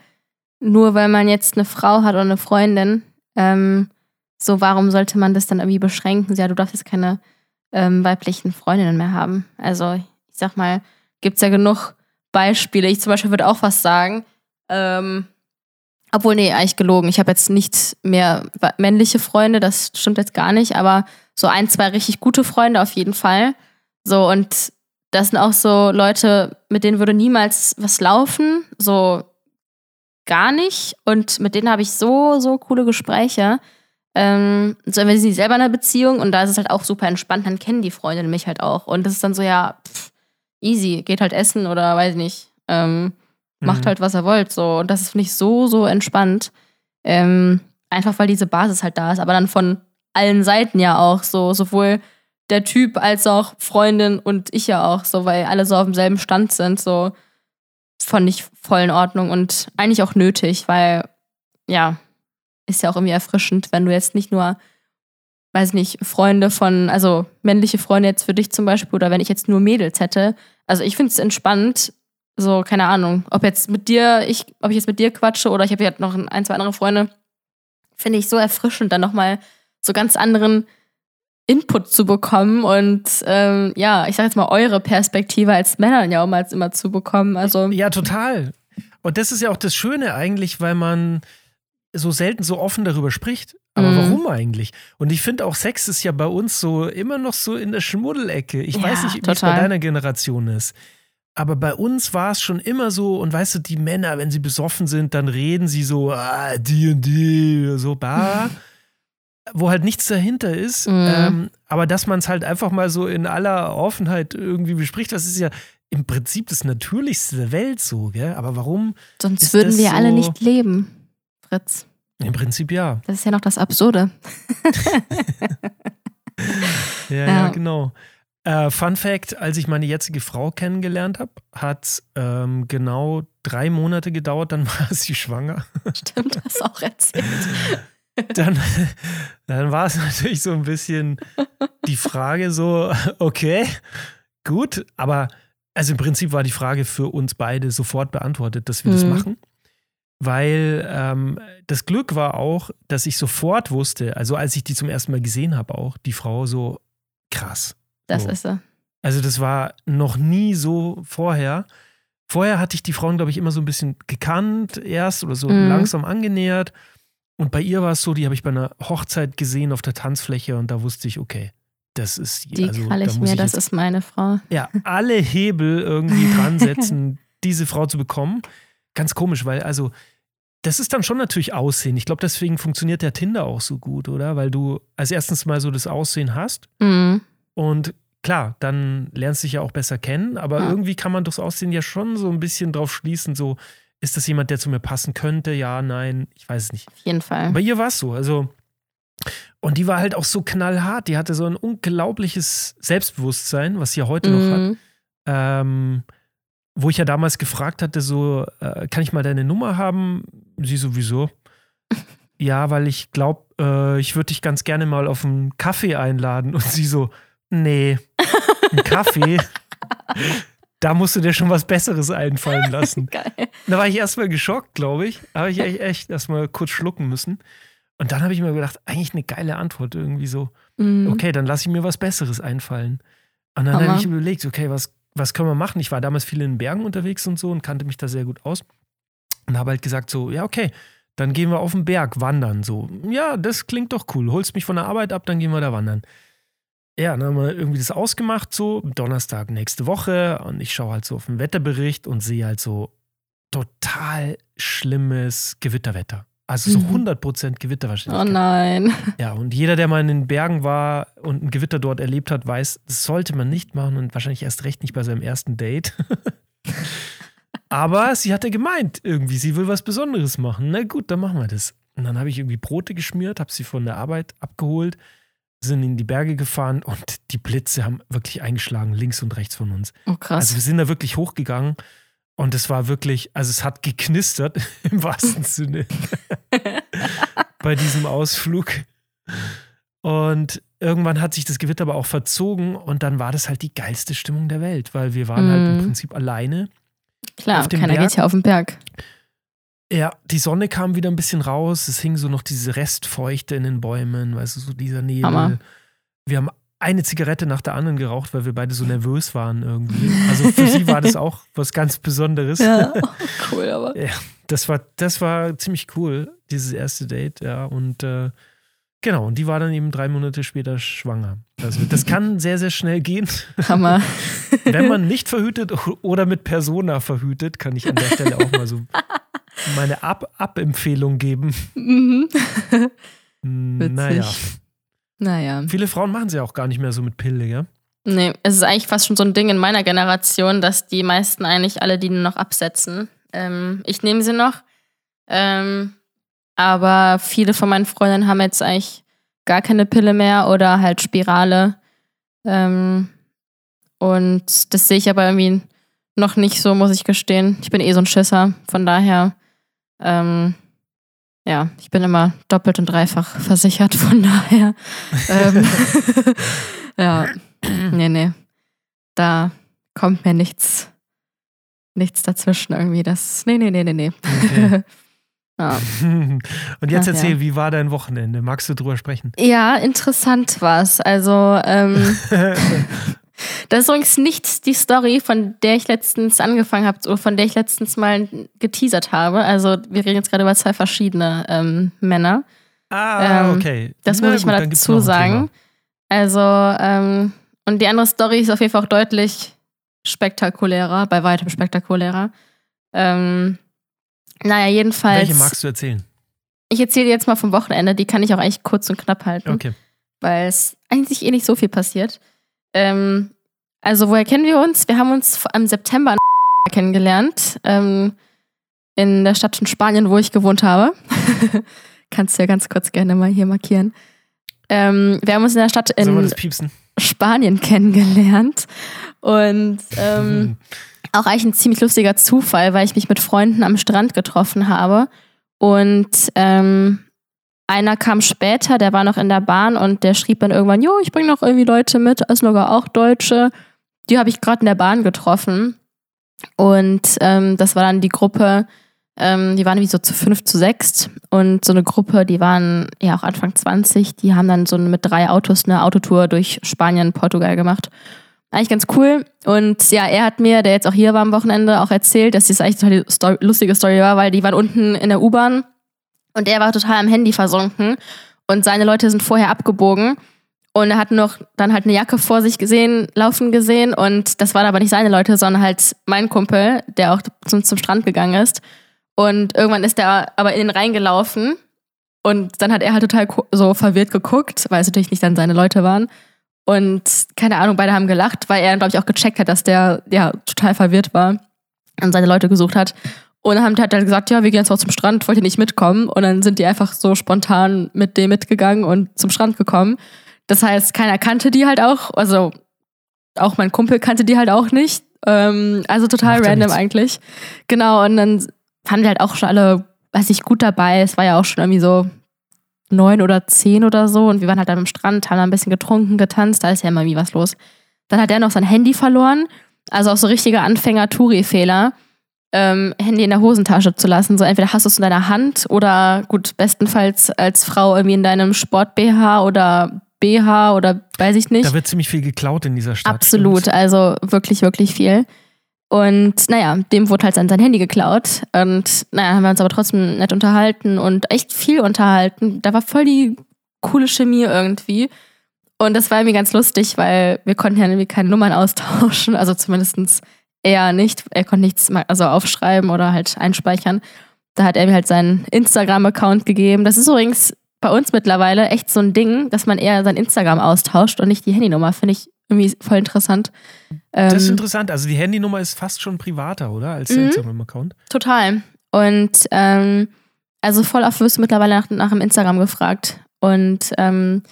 nur weil man jetzt eine Frau hat oder eine Freundin, ähm, so warum sollte man das dann irgendwie beschränken? Ja, du darfst jetzt keine ähm, weiblichen Freundinnen mehr haben. Also ich sag mal, gibt es ja genug Beispiele. Ich zum Beispiel würde auch was sagen. Ähm, obwohl, nee, eigentlich gelogen. Ich habe jetzt nicht mehr männliche Freunde, das stimmt jetzt gar nicht, aber so ein, zwei richtig gute Freunde auf jeden Fall. So, und das sind auch so Leute, mit denen würde niemals was laufen, so gar nicht. Und mit denen habe ich so, so coole Gespräche. Ähm, so, wenn sie selber in einer Beziehung und da ist es halt auch super entspannt, dann kennen die Freundinnen mich halt auch. Und das ist dann so, ja, pff, easy, geht halt essen oder weiß ich nicht. Ähm, macht Mhm. halt, was ihr wollt. So. Und das finde ich so, so entspannt. Ähm, einfach weil diese Basis halt da ist, aber dann von allen Seiten ja auch so, sowohl der Typ als auch Freundin und ich ja auch, so, weil alle so auf demselben Stand sind, so fand ich voll in Ordnung und eigentlich auch nötig, weil ja, ist ja auch irgendwie erfrischend, wenn du jetzt nicht nur, weiß nicht, Freunde von, also männliche Freunde jetzt für dich zum Beispiel oder wenn ich jetzt nur Mädels hätte. Also ich finde es entspannt, so, keine Ahnung, ob jetzt mit dir, ich, ob ich jetzt mit dir quatsche oder ich habe ja noch ein, zwei andere Freunde, finde ich so erfrischend, dann nochmal so ganz anderen Input zu bekommen und ähm, ja, ich sage jetzt mal eure Perspektive als Männer ja auch mal immer zu bekommen. Also Ja, total. Und das ist ja auch das Schöne eigentlich, weil man so selten so offen darüber spricht. Aber Mhm. warum eigentlich? Und ich finde auch Sex ist ja bei uns so immer noch so in der Schmuddelecke. Ich Ja, weiß nicht, wie es bei deiner Generation ist. Aber bei uns war es schon immer so, und weißt du, die Männer, wenn sie besoffen sind, dann reden sie so, ah, die und die, so, bah, wo halt nichts dahinter ist. Mhm. Ähm, aber dass man es halt einfach mal so in aller Offenheit irgendwie bespricht, das ist ja im Prinzip das Natürlichste der Welt so, gell? Aber warum? sonst würden wir alle so- nicht leben, Fritz. Im Prinzip ja. Das ist ja noch das Absurde. Ja, ja, Ja. genau. Äh, Fun Fact: Als ich meine jetzige Frau kennengelernt habe, hat ähm, genau drei Monate gedauert, dann war sie schwanger. Stimmt, hast du auch erzählt. Dann, dann war es natürlich so ein bisschen die Frage so, okay, gut, aber also im Prinzip war die Frage für uns beide sofort beantwortet, dass wir das Mhm. machen. Weil ähm, das Glück war auch, dass ich sofort wusste, also als ich die zum ersten Mal gesehen habe, auch die Frau so krass. Das So. ist so. Also das war noch nie so vorher. vorher hatte ich die Frauen, glaube ich, immer so ein bisschen gekannt erst oder so Mhm. langsam angenähert. Und bei ihr war es so, die habe ich bei einer Hochzeit gesehen auf der Tanzfläche und da wusste ich, okay, das ist Die also, krall da ich mir, ich das ist meine Frau. ja, alle Hebel irgendwie dran setzen, diese Frau zu bekommen. Ganz komisch, weil also das ist dann schon natürlich Aussehen. Ich glaube, deswegen funktioniert der Tinder auch so gut, oder? Weil du als erstens mal so das Aussehen hast Mhm. und klar, dann lernst du dich ja auch besser kennen, aber Ja. irgendwie kann man durchs Aussehen ja schon so ein bisschen drauf schließen, so ist das jemand, der zu mir passen könnte? Ja, nein, ich weiß es nicht. Auf jeden Fall. Bei ihr war es so. Also, und die war halt auch so knallhart. Die hatte so ein unglaubliches Selbstbewusstsein, was sie ja heute noch hat. Mhm. Ähm, wo ich ja damals gefragt hatte, so, äh, kann ich mal deine Nummer haben? Sie sowieso. Ja, weil ich glaube, äh, ich würde dich ganz gerne mal auf einen Kaffee einladen. Und sie so, nee, ein Kaffee. da musst du dir schon was Besseres einfallen lassen. Geil. Da war ich erstmal geschockt, glaube ich. Da habe ich echt, echt erstmal kurz schlucken müssen. Und dann habe ich mir gedacht, eigentlich eine geile Antwort irgendwie so. Mhm. Okay, dann lasse ich mir was Besseres einfallen. Und dann habe ich überlegt, okay, was, was können wir machen? Ich war damals viel in den Bergen unterwegs und so und kannte mich da sehr gut aus. Und habe halt gesagt so, ja, okay, dann gehen wir auf den Berg wandern. So, ja, das klingt doch cool. Holst mich von der Arbeit ab, dann gehen wir da wandern. Ja, dann haben wir irgendwie das ausgemacht, so Donnerstag nächste Woche. Und ich schaue halt so auf den Wetterbericht und sehe halt so total schlimmes Gewitterwetter. Also so Mhm. 100% Gewitterwahrscheinlichkeit. Oh nein. Ja, und jeder, der mal in den Bergen war und ein Gewitter dort erlebt hat, weiß, das sollte man nicht machen und wahrscheinlich erst recht nicht bei seinem ersten Date. Aber sie hatte gemeint, irgendwie, sie will was Besonderes machen. Na gut, dann machen wir das. Und dann habe ich irgendwie Brote geschmiert, habe sie von der Arbeit abgeholt, sind in die Berge gefahren und die Blitze haben wirklich eingeschlagen, links und rechts von uns. Oh krass. Also wir sind da wirklich hochgegangen und es war wirklich, also es hat geknistert im wahrsten Sinne bei diesem Ausflug. Und irgendwann hat sich das Gewitter aber auch verzogen und dann war das halt die geilste Stimmung der Welt, weil wir waren halt im Mhm. Prinzip alleine. Klar, auf dem keiner Berg? geht ja auf den Berg. Ja, die Sonne kam wieder ein bisschen raus, es hing so noch diese Restfeuchte in den Bäumen, weißt du, so dieser Nebel. Hammer. Wir haben eine Zigarette nach der anderen geraucht, weil wir beide so nervös waren irgendwie. Also für sie war das auch was ganz Besonderes. Ja, cool, aber. Das war, das war ziemlich cool, dieses erste Date, ja. Und äh, genau, und die war dann eben drei Monate später schwanger. Also das kann sehr, sehr schnell gehen. Hammer. Wenn man nicht verhütet oder mit Persona verhütet, kann ich an der Stelle auch mal so meine Ab Ab-Empfehlung geben. Mhm. Hm, Witzig. Naja, Naja. viele Frauen machen es ja auch gar nicht mehr so mit Pille, ja? Nee, es ist eigentlich fast schon so ein Ding in meiner Generation, dass die meisten eigentlich alle die nur noch absetzen. Ähm, ich nehme sie noch. Ähm, aber viele von meinen Freundinnen haben jetzt eigentlich gar keine Pille mehr oder halt Spirale. Ähm, und das sehe ich aber irgendwie noch nicht so, muss ich gestehen. Ich bin eh so ein Schisser. Von daher, ähm, ja, ich bin immer doppelt und dreifach versichert. Von daher, ähm, ja, nee, nee. Da kommt mir nichts, nichts dazwischen irgendwie. Das, nee, nee, nee, nee, nee. Okay. ja. Und jetzt Ach, erzähl, ja. wie war dein Wochenende? Magst du drüber sprechen? ja, interessant war's. Also, ähm, Das ist übrigens nicht die Story, von der ich letztens angefangen habe, oder von der ich letztens mal geteasert habe. Also wir reden jetzt gerade über zwei verschiedene ähm, Männer. ah, Ähm, okay. Das Na muss ich mal dazu sagen. Also, ähm, und die andere Story ist auf jeden Fall auch deutlich spektakulärer, bei weitem spektakulärer. Ähm, naja, jedenfalls. Welche magst du erzählen? Ich erzähle jetzt mal vom Wochenende, die kann ich auch eigentlich kurz und knapp halten Okay. weil es eigentlich eh nicht so viel passiert. Ähm, also, woher kennen wir uns? Wir haben uns im September kennengelernt, ähm, in der Stadt in Spanien, wo ich gewohnt habe. Kannst du ja ganz kurz gerne mal hier markieren. Ähm, wir haben uns in der Stadt in? Spanien kennengelernt und ähm, auch eigentlich ein ziemlich lustiger Zufall, weil ich mich mit Freunden am Strand getroffen habe. Und ähm, einer kam später, der war noch in der Bahn und der schrieb dann irgendwann, jo, ich bringe noch irgendwie Leute mit, Asloger auch Deutsche. Die habe ich gerade in der Bahn getroffen. Und ähm, das war dann die Gruppe, ähm, die waren irgendwie so zu fünf, zu sechs. Und so eine Gruppe, die waren ja auch Anfang 20, die haben dann so mit drei Autos eine Autotour durch Spanien, Portugal gemacht. eigentlich ganz cool. Und ja, er hat mir, der jetzt auch hier war am Wochenende, auch erzählt, dass das eigentlich eine Story, lustige Story war, weil die waren unten in der U-Bahn und er war total am Handy versunken und seine Leute sind vorher abgebogen. Und er hat noch dann halt eine Jacke vor sich gesehen, laufen gesehen. Und das waren aber nicht seine Leute, sondern halt mein Kumpel, der auch zum, zum Strand gegangen ist. Und irgendwann ist er aber in den Rhein gelaufen. Und dann hat er halt total so verwirrt geguckt, weil es natürlich nicht dann seine Leute waren. Und keine Ahnung, beide haben gelacht, weil er, glaube ich, auch gecheckt hat, dass der ja total verwirrt war und seine Leute gesucht hat. Und dann hat er gesagt, ja, wir gehen jetzt auch zum Strand, wollt ihr nicht mitkommen? Und dann sind die einfach so spontan mit dem mitgegangen und zum Strand gekommen. Das heißt, keiner kannte die halt auch. Also auch mein Kumpel kannte die halt auch nicht. Ähm, also total Macht random eigentlich. Genau, und dann fanden wir halt auch schon alle, weiß ich, gut dabei. Es war ja auch schon irgendwie so neun oder zehn oder so. Und wir waren halt dann am Strand, haben ein bisschen getrunken, getanzt. Da ist ja immer wie was los. Dann hat er noch sein Handy verloren. Also auch so richtiger Anfänger-Touri-Fehler ähm, Handy in der Hosentasche zu lassen. So entweder hast du es in deiner Hand oder gut, bestenfalls als Frau irgendwie in deinem Sport-BH oder BH oder weiß ich nicht. Da wird ziemlich viel geklaut in dieser Stadt. Absolut, stimmt's? also wirklich, wirklich viel. Und naja, dem wurde halt dann sein Handy geklaut. Und naja, haben wir uns aber trotzdem nett unterhalten und echt viel unterhalten. Da war voll die coole Chemie irgendwie. Und das war irgendwie ganz lustig, weil wir konnten ja irgendwie keine Nummern austauschen. Also zumindestens er nicht. Er konnte nichts also aufschreiben oder halt einspeichern. Da hat er mir halt seinen Instagram-Account gegeben. Das ist übrigens bei uns mittlerweile echt so ein Ding, dass man eher sein Instagram austauscht und nicht die Handynummer. Finde ich irgendwie voll interessant. das ist ähm, interessant. Also die Handynummer ist fast schon privater, oder? Als der mhm. Instagram-Account. Total. Und ähm, also voll oft wirst du mittlerweile nach, nach dem Instagram gefragt. Und ähm,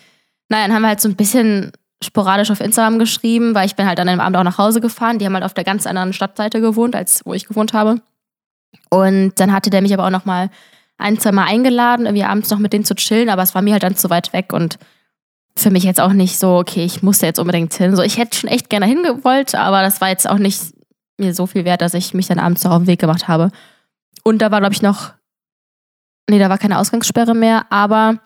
naja, dann haben wir halt so ein bisschen sporadisch auf Instagram geschrieben, weil ich bin halt an einem Abend auch nach Hause gefahren. Die haben halt auf der ganz anderen Stadtseite gewohnt, als wo ich gewohnt habe. Und dann hatte der mich aber auch noch mal ein, zwei Mal eingeladen, irgendwie abends noch mit denen zu chillen, aber es war mir halt dann zu weit weg und für mich jetzt auch nicht so, okay, ich musste jetzt unbedingt hin. So, ich hätte schon echt gerne hingewollt, aber das war jetzt auch nicht mir so viel wert, dass ich mich dann abends noch auf den Weg gemacht habe. Und da war, glaube ich, noch, nee, da war keine Ausgangssperre mehr, aber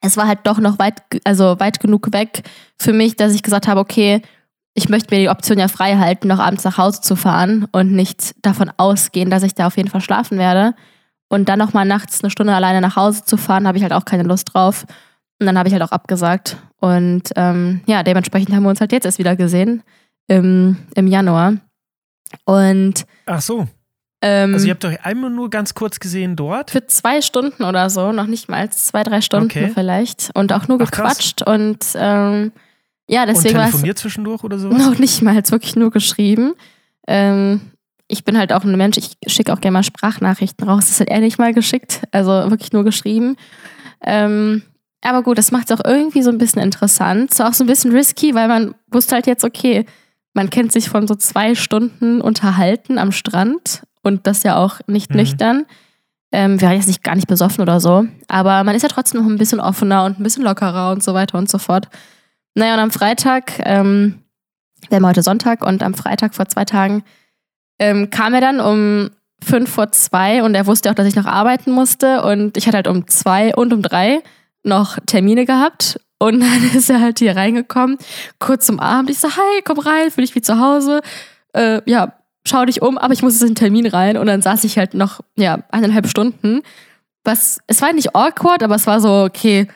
es war halt doch noch weit, also weit genug weg für mich, dass ich gesagt habe, okay, ich möchte mir die Option ja frei halten, noch abends nach Hause zu fahren und nicht davon ausgehen, dass ich da auf jeden Fall schlafen werde. Und dann nochmal nachts eine Stunde alleine nach Hause zu fahren, habe ich halt auch keine Lust drauf. Und dann habe ich halt auch abgesagt. Und ähm, ja, dementsprechend haben wir uns halt jetzt erst wieder gesehen im, im Januar. Und Ach so. Ähm, also ihr habt euch einmal nur ganz kurz gesehen dort? Für zwei Stunden oder so, noch nicht mal, zwei, drei Stunden okay. vielleicht. Und auch nur Ach, gequatscht krass. und ähm, ja, deswegen war es. telefoniert zwischendurch oder sowas? Noch nicht mal, wirklich nur geschrieben. Ähm, ich bin halt auch ein Mensch, ich schicke auch gerne mal Sprachnachrichten raus. Das hat er nicht mal geschickt, also wirklich nur geschrieben. Ähm, aber gut, das macht es auch irgendwie so ein bisschen interessant. So auch so ein bisschen risky, weil man wusste halt jetzt, okay, man kennt sich von so zwei Stunden unterhalten am Strand und das ja auch nicht mhm. nüchtern. Ähm, wir waren jetzt nicht gar nicht besoffen oder so, aber man ist ja trotzdem noch ein bisschen offener und ein bisschen lockerer und so weiter und so fort. Naja, und am Freitag, ähm, wir haben heute Sonntag und am Freitag vor zwei Tagen ähm, kam er dann um fünf vor zwei und er wusste auch, dass ich noch arbeiten musste und ich hatte halt um zwei und um drei noch Termine gehabt und dann ist er halt hier reingekommen, kurz zum Abend. Ich so, hi, komm rein, fühle dich wie zu Hause. Äh, ja, schau dich um, aber ich muss jetzt in den Termin rein und dann saß ich halt noch, ja, eineinhalb Stunden. Was, es war nicht awkward, aber es war so, okay,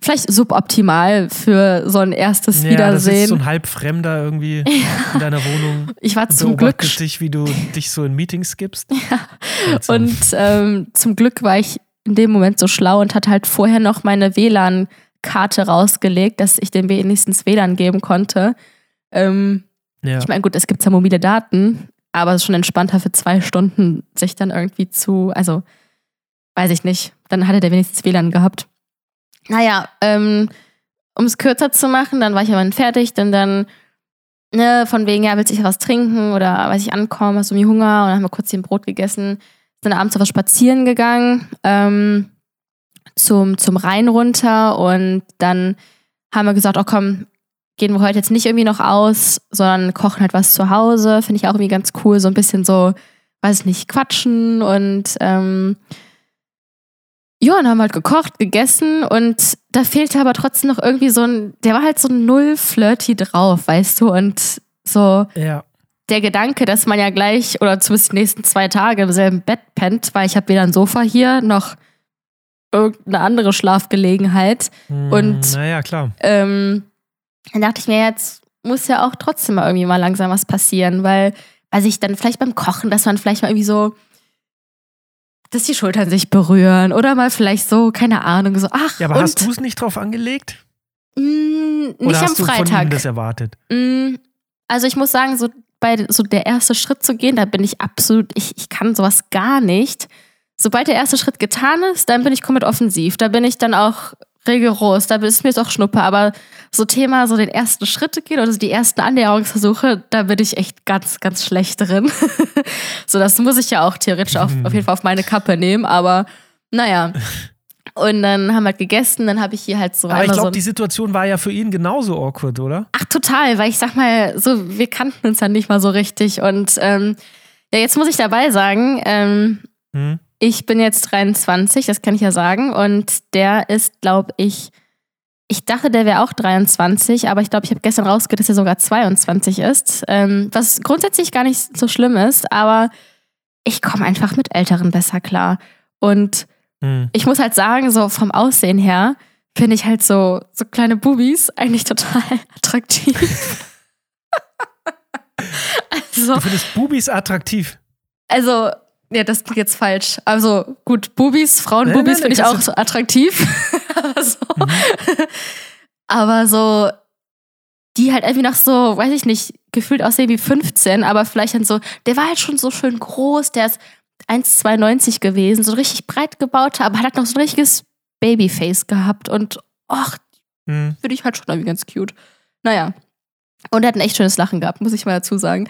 vielleicht suboptimal für so ein erstes ja, Wiedersehen. Ja, so ein halb Fremder irgendwie in deiner Wohnung. Ich war zum Glück. dich, wie du dich so in Meetings gibst. Ja. Und ähm, zum Glück war ich in dem Moment so schlau und hatte halt vorher noch meine WLAN-Karte rausgelegt, dass ich dem wenigstens WLAN geben konnte. Ähm, ja. Ich meine, gut, es gibt ja mobile Daten, aber es ist schon entspannter für zwei Stunden, sich dann irgendwie zu, also weiß ich nicht, dann hatte der wenigstens WLAN gehabt. Naja, ähm, um es kürzer zu machen, dann war ich aber fertig, denn dann, ne, von wegen, ja, willst du was trinken oder weiß ich ankommen, hast du mir Hunger und dann haben wir kurz hier ein Brot gegessen, sind abends was spazieren gegangen, ähm, zum, zum Rhein runter und dann haben wir gesagt, oh komm, gehen wir heute jetzt nicht irgendwie noch aus, sondern kochen halt was zu Hause. Finde ich auch irgendwie ganz cool. So ein bisschen so, weiß ich nicht, quatschen und ähm, ja, und haben halt gekocht, gegessen und da fehlte aber trotzdem noch irgendwie so ein, der war halt so null flirty drauf, weißt du, und so Ja. der Gedanke, dass man ja gleich oder zumindest die nächsten zwei Tage im selben Bett pennt, weil ich habe weder ein Sofa hier noch irgendeine andere Schlafgelegenheit. Und- Hm, Naja, klar. Ähm, dann dachte ich mir, jetzt muss ja auch trotzdem mal irgendwie mal langsam was passieren, weil, weil sich dann vielleicht beim Kochen, dass man vielleicht mal irgendwie so, dass die Schultern sich berühren oder mal vielleicht so, keine Ahnung, so, ach, Ja, aber und, hast du es nicht drauf angelegt? mh, nicht Oder am hast du von ihm Freitag. das erwartet? Mm, Also ich muss sagen, so bei so der erste Schritt zu gehen, da bin ich absolut, ich, ich kann sowas gar nicht. Sobald der erste Schritt getan ist, dann bin ich komplett offensiv. Da bin ich dann auch rigoros, da ist mir jetzt auch Schnuppe. Aber so Thema, so den ersten Schritt gehen oder so die ersten Annäherungsversuche, da bin ich echt ganz, ganz schlecht drin. so, das muss ich ja auch theoretisch auf, auf jeden Fall auf meine Kappe nehmen, aber naja. Und dann haben wir halt gegessen, dann habe ich hier halt so Aber ich einmal so glaube, die Situation war ja für ihn genauso awkward, oder? Ach, total, weil ich sag mal, so, wir kannten uns ja nicht mal so richtig. Und ähm, ja, jetzt muss ich dabei sagen, ähm, Hm? Ich bin jetzt 23, das kann ich ja sagen. Und der ist, glaube ich, ich dachte, der wäre auch 23, aber ich glaube, ich habe gestern rausgehört, dass er sogar 22 ist. Ähm, was grundsätzlich gar nicht so schlimm ist, aber ich komme einfach mit Älteren besser klar. Und Hm. ich muss halt sagen, so vom Aussehen her finde ich halt so, so kleine Bubis eigentlich total attraktiv. also, Du findest Bubis attraktiv. also, ja, das klingt jetzt falsch. Also, gut, Bubis, Frauenbubis finde ich auch so attraktiv. Aber so, Mhm. aber so, die halt irgendwie noch so, weiß ich nicht, gefühlt aussehen wie 15, aber vielleicht dann so, der war halt schon so schön groß, der ist 1,92 gewesen, so richtig breit gebaut, aber hat halt noch so ein richtiges Babyface gehabt und ach, Hm. finde ich halt schon irgendwie ganz cute. Naja. Und er hat ein echt schönes Lachen gehabt, muss ich mal dazu sagen.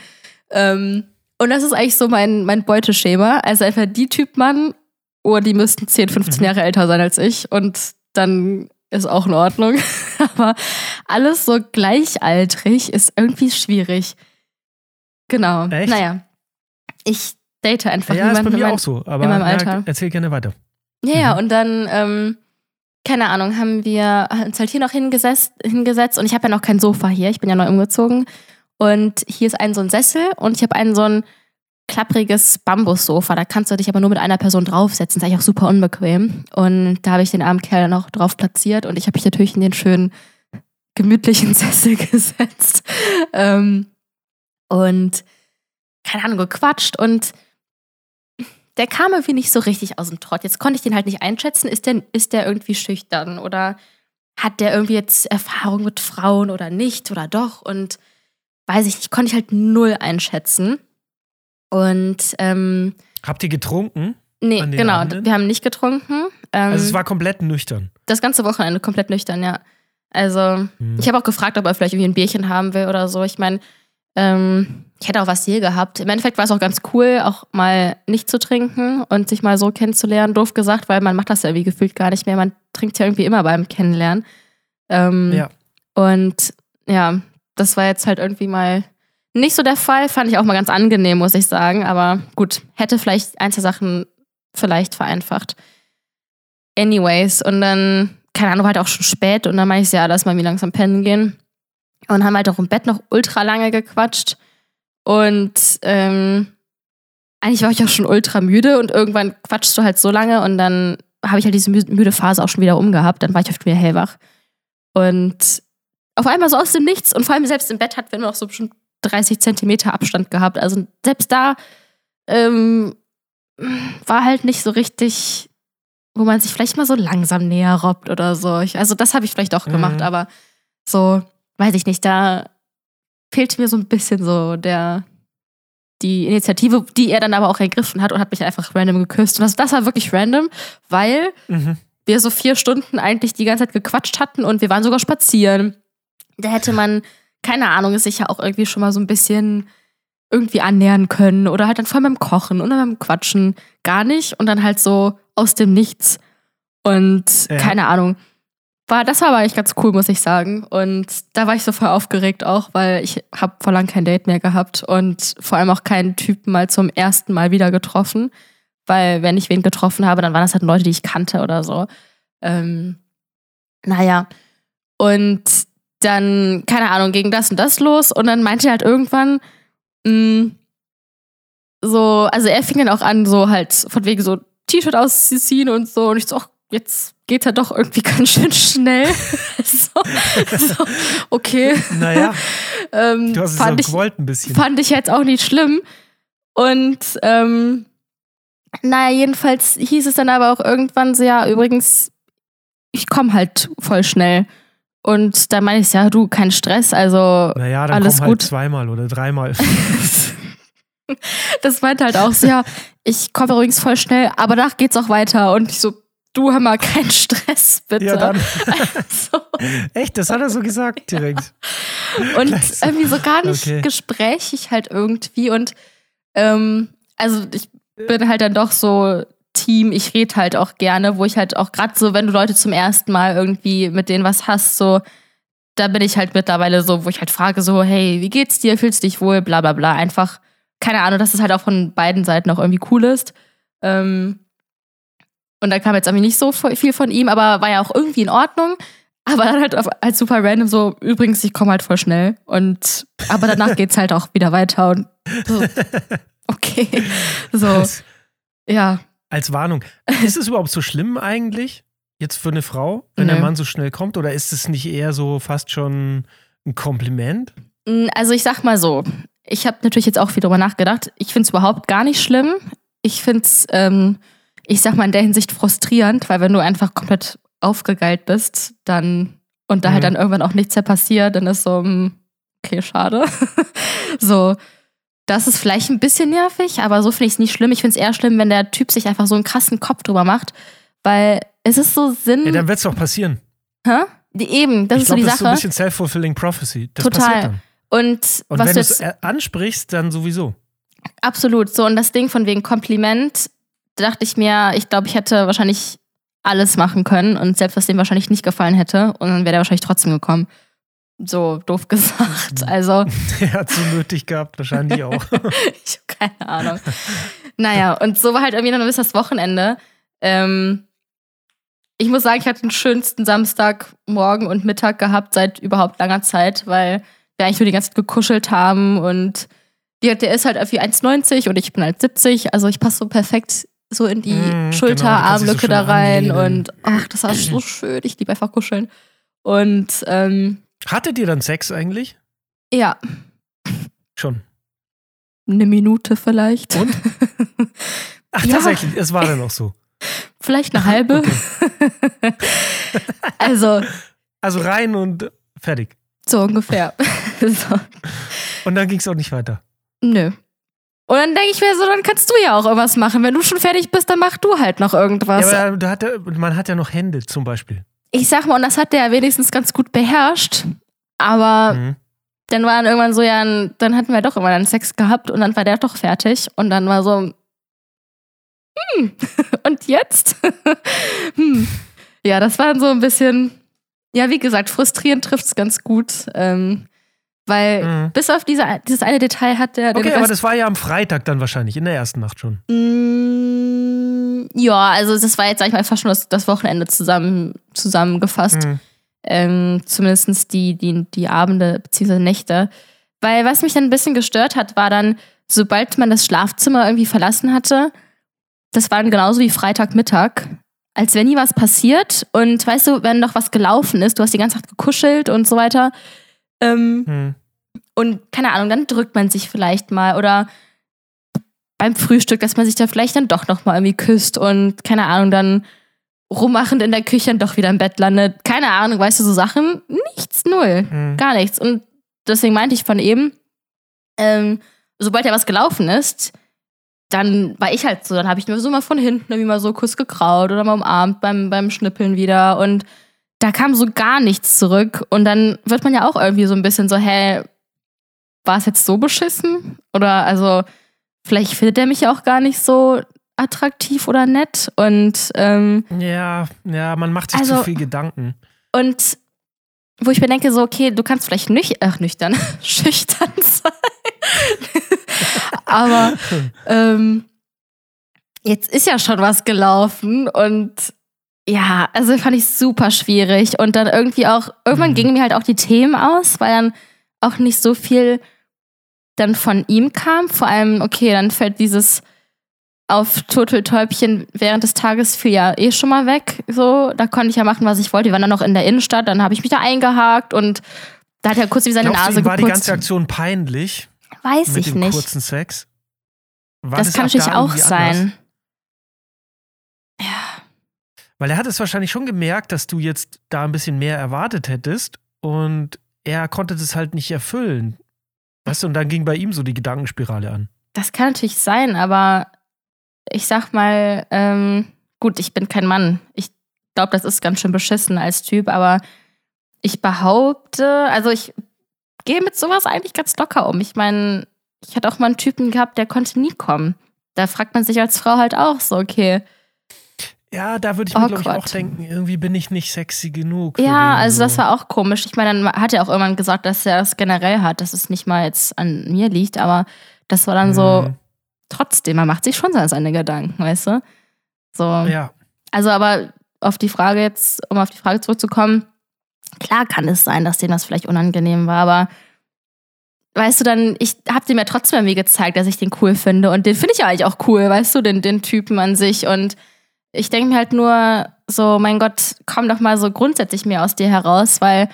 Ähm, und das ist eigentlich so mein, mein Beuteschema. Also einfach die Typ Mann, oh, die müssten 10, 15 Mhm. Jahre älter sein als ich. Und dann ist auch in Ordnung. Aber alles so gleichaltrig ist irgendwie schwierig. Genau. Echt? Naja. Ich date einfach Ja, ist bei niemanden. mir mein- auch so. Aber in meinem ja, Alter. erzähl gerne weiter. ja, ja, Mhm. und dann, ähm, keine Ahnung, haben wir uns halt hier noch hingesetzt, hingesetzt und ich habe ja noch kein Sofa hier, ich bin ja neu umgezogen. Und hier ist ein so ein Sessel und ich habe ein so ein klappriges Bambussofa. Da kannst du dich aber nur mit einer Person draufsetzen. Das ist eigentlich auch super unbequem. Und da habe ich den armen Kerl noch drauf platziert und ich habe mich natürlich in den schönen, gemütlichen Sessel gesetzt. Ähm, und keine Ahnung, gequatscht und der kam irgendwie nicht so richtig aus dem Trott. Jetzt konnte ich den halt nicht einschätzen. Ist der, ist der irgendwie schüchtern oder hat der irgendwie jetzt Erfahrung mit Frauen oder nicht oder doch? Und weiß ich nicht, konnte ich halt null einschätzen. Und ähm, Habt ihr getrunken? nee, genau, Abenden? wir haben nicht getrunken. Ähm, Also es war komplett nüchtern. das ganze Wochenende komplett nüchtern, ja. Also, Hm. ich habe auch gefragt, ob er vielleicht irgendwie ein Bierchen haben will oder so. Ich meine, ähm, ich hätte auch was hier gehabt. Im Endeffekt war es auch ganz cool, auch mal nicht zu trinken und sich mal so kennenzulernen. Doof gesagt, weil man macht das ja irgendwie gefühlt gar nicht mehr. Man trinkt ja irgendwie immer beim Kennenlernen. Ähm, Ja. Und ja, das war jetzt halt irgendwie mal nicht so der Fall. Fand ich auch mal ganz angenehm, muss ich sagen. Aber gut, hätte vielleicht einzelne Sachen vielleicht vereinfacht. Anyways, und dann, keine Ahnung, war halt auch schon spät und dann meinte ich, ja, lass mal wie langsam pennen gehen. Und haben halt auch im Bett noch ultra lange gequatscht. Und ähm, eigentlich war ich auch schon ultra müde und irgendwann quatschst du halt so lange und dann habe ich halt diese mü- müde Phase auch schon wieder umgehabt. Dann war ich oft wieder hellwach. Und auf einmal so aus dem Nichts und vor allem selbst im Bett hatten wir noch so bestimmt 30 Zentimeter Abstand gehabt. Also selbst da ähm, war halt nicht so richtig, wo man sich vielleicht mal so langsam näher robbt oder so. Ich, also das habe ich vielleicht auch gemacht, Mhm. aber so, weiß ich nicht, da fehlt mir so ein bisschen so der die Initiative, die er dann aber auch ergriffen hat und hat mich einfach random geküsst. Und das, das war wirklich random, weil Mhm. wir so vier Stunden eigentlich die ganze Zeit gequatscht hatten und wir waren sogar spazieren. Da hätte man, keine Ahnung, sich ja auch irgendwie schon mal so ein bisschen irgendwie annähern können oder halt dann vor allem beim Kochen oder beim Quatschen gar nicht und dann halt so aus dem Nichts. Und Ja. keine Ahnung. War, das war aber eigentlich ganz cool, muss ich sagen. Und da war ich so voll aufgeregt auch, weil ich habe vor lang kein Date mehr gehabt und vor allem auch keinen Typen mal zum ersten Mal wieder getroffen. weil wenn ich wen getroffen habe, dann waren das halt Leute, die ich kannte oder so. Ähm, naja, und dann, keine Ahnung, ging das und das los und dann meinte er halt irgendwann, mh, mm, so, also er fing dann auch an, so halt von wegen so T-Shirt auszuziehen und so und ich so, ach, jetzt geht er doch irgendwie ganz schön schnell. so, so, okay. Naja, ähm, du hast es fand, ich, gewollt ein bisschen. fand ich jetzt auch nicht schlimm. Und ähm, naja, jedenfalls hieß es dann aber auch irgendwann so, ja, übrigens, ich komme halt voll schnell. Und da meine ich, ja, du, kein Stress, also naja, dann alles komm halt gut. zweimal oder dreimal. das meinte halt auch so, ja, ich komme übrigens voll schnell, aber danach geht's auch weiter. Und ich so, du hör mal, kein Stress, bitte. Ja, dann. Also, Echt, das hat er so gesagt direkt. und Gleich so. irgendwie so gar nicht Okay. gesprächig halt irgendwie. Und ähm, also ich bin halt dann doch so Team, ich rede halt auch gerne, wo ich halt auch gerade so, wenn du Leute zum ersten Mal irgendwie mit denen was hast, so, da bin ich halt mittlerweile so, wo ich halt frage, so, hey, wie geht's dir, fühlst du dich wohl, bla bla bla. Einfach, keine Ahnung, dass es halt auch von beiden Seiten auch irgendwie cool ist. Ähm, und da kam jetzt irgendwie nicht so viel von ihm, aber war ja auch irgendwie in Ordnung. Aber dann halt als super random so, übrigens, ich komme halt voll schnell. Und aber danach geht's halt auch wieder weiter und so, okay. So, ja. Als Warnung. Ist es überhaupt so schlimm eigentlich? Jetzt für eine Frau, wenn Nö. der Mann so schnell kommt? Oder ist es nicht eher so fast schon ein Kompliment? Mm, Also ich sag mal so, ich habe natürlich jetzt auch viel drüber nachgedacht. Ich finde es überhaupt gar nicht schlimm. Ich finde es, ähm, ich sag mal in der Hinsicht frustrierend, weil wenn du einfach komplett aufgegeilt bist, dann und da halt Mhm. dann irgendwann auch nichts mehr passiert, dann ist so, mm, okay, schade. so, das ist vielleicht ein bisschen nervig, aber so finde ich es nicht schlimm. Ich finde es eher schlimm, wenn der Typ sich einfach so einen krassen Kopf drüber macht, weil es ist so Sinn. Ja, dann wird es doch passieren. hä? Die, eben, das ich ist so glaube, die das ist so ein Sache. bisschen self-fulfilling prophecy. Das Total. passiert dann. und Und was wenn du es ansprichst, dann sowieso. Absolut. So, und das Ding von wegen Kompliment, da dachte ich mir, ich glaube, ich hätte wahrscheinlich alles machen können und selbst was dem wahrscheinlich nicht gefallen hätte und dann wäre der wahrscheinlich trotzdem gekommen. So doof gesagt. Also, Er hat so nötig gehabt, wahrscheinlich auch. ich habe keine Ahnung. Naja, und so war halt irgendwie dann bis das Wochenende. Ähm, ich muss sagen, ich hatte den schönsten Samstagmorgen und Mittag gehabt seit überhaupt langer Zeit, weil wir eigentlich nur die ganze Zeit gekuschelt haben und die, der ist halt irgendwie 1,90 und ich bin halt 70. Also ich passe so perfekt so in die Mm, genau, du kannst dich so da rein anlehnen. und ach, das war so schön. Ich liebe einfach kuscheln. Und ähm, Hattet ihr dann Sex eigentlich? ja, Schon. eine Minute vielleicht. Und? Ach, Ja. tatsächlich, es war dann auch so. Vielleicht eine halbe. also, Also rein und fertig. so ungefähr. so. Und dann ging es auch nicht weiter. Nö. Und dann denke ich mir so, dann kannst du ja auch irgendwas machen. Wenn du schon fertig bist, dann mach du halt noch irgendwas. Ja, aber da hat er, man hat ja noch Hände zum Beispiel. Ich sag mal, und das hat der ja wenigstens ganz gut beherrscht. Aber Mhm. dann war dann irgendwann so, ja, dann hatten wir doch immer dann Sex gehabt und dann war der doch fertig. Und dann war so, hm, und jetzt? hm. Ja, das war dann so ein bisschen, ja, wie gesagt, frustrierend trifft es ganz gut. Ähm, weil Mhm. bis auf diese, dieses eine Detail hat der Okay, aber das war ja am Freitag dann wahrscheinlich, in der ersten Nacht schon. Mm, Ja, also das war jetzt, sag ich mal, fast schon das, das Wochenende zusammen, zusammengefasst. Mhm. Ähm, Zumindest die, die, die Abende bzw. Nächte. Weil was mich dann ein bisschen gestört hat, war dann, sobald man das Schlafzimmer irgendwie verlassen hatte, das war dann genauso wie Freitagmittag, als wäre nie was passiert. Und weißt du, wenn noch was gelaufen ist, du hast die ganze Zeit gekuschelt und so weiter. Ähm, Mhm. und keine Ahnung, dann drückt man sich vielleicht mal oder beim Frühstück, dass man sich da vielleicht dann doch noch mal irgendwie küsst und keine Ahnung, dann rummachend in der Küche und doch wieder im Bett landet. Keine Ahnung, weißt du, so Sachen? Nichts, null. Mhm. Gar nichts. Und deswegen meinte ich von eben, ähm, sobald ja was gelaufen ist, dann war ich halt so, dann habe ich nur so mal von hinten irgendwie mal so Kuss gekraut oder mal umarmt beim, beim Schnippeln wieder und da kam so gar nichts zurück und dann wird man ja auch irgendwie so ein bisschen so, hä, war es jetzt so beschissen? Oder also, vielleicht findet er mich ja auch gar nicht so attraktiv oder nett und ähm, Ja, ja, man macht sich Also- zu viel Gedanken. und wo ich mir denke, so, okay, du kannst vielleicht nüch ach, nüchtern, schüchtern sein. Aber ähm, jetzt ist ja schon was gelaufen und ja, also fand ich super schwierig. Und dann irgendwie auch, irgendwann Mhm. gingen mir halt auch die Themen aus, weil dann auch nicht so viel dann von ihm kam. Vor allem, okay, dann fällt dieses auf Turteltäubchen während des Tages fiel ja eh schon mal weg. So, da konnte ich ja machen, was ich wollte. Wir waren dann noch in der Innenstadt, dann habe ich mich da eingehakt und da hat er kurz wie seine Glaubst du, Nase ihm war die geputzt. ganze Aktion peinlich Weiß mit ich dem nicht. kurzen Sex? War Das kann ab natürlich auch sein. anders? Ja. Weil er hat es wahrscheinlich schon gemerkt, dass du jetzt da ein bisschen mehr erwartet hättest und er konnte das halt nicht erfüllen. Weißt du, und dann ging bei ihm so die Gedankenspirale an. Das kann natürlich sein, aber ich sag mal, ähm, gut, ich bin kein Mann. Ich glaube, das ist ganz schön beschissen als Typ, aber ich behaupte, also ich gehe mit sowas eigentlich ganz locker um. Ich meine, ich hatte auch mal einen Typen gehabt, der konnte nie kommen. Da fragt man sich als Frau halt auch so, okay. Ja, da würde ich mir, glaube ich, auch denken, irgendwie bin ich nicht sexy genug. Ja, also so. das war auch komisch. Ich meine, dann hat er auch irgendwann gesagt, dass er das generell hat, dass es nicht mal jetzt an mir liegt, aber das war dann so, Mhm. trotzdem, man macht sich schon seine Gedanken, weißt du? So. Ja. Also aber auf die Frage jetzt, um auf die Frage zurückzukommen, klar kann es sein, dass dem das vielleicht unangenehm war, aber weißt du dann, ich habe dem ja trotzdem irgendwie gezeigt, dass ich den cool finde und den finde ich ja eigentlich auch cool, weißt du, den, den Typen an sich und ich denke mir halt nur so, mein Gott, komm doch mal so grundsätzlich mehr aus dir heraus, weil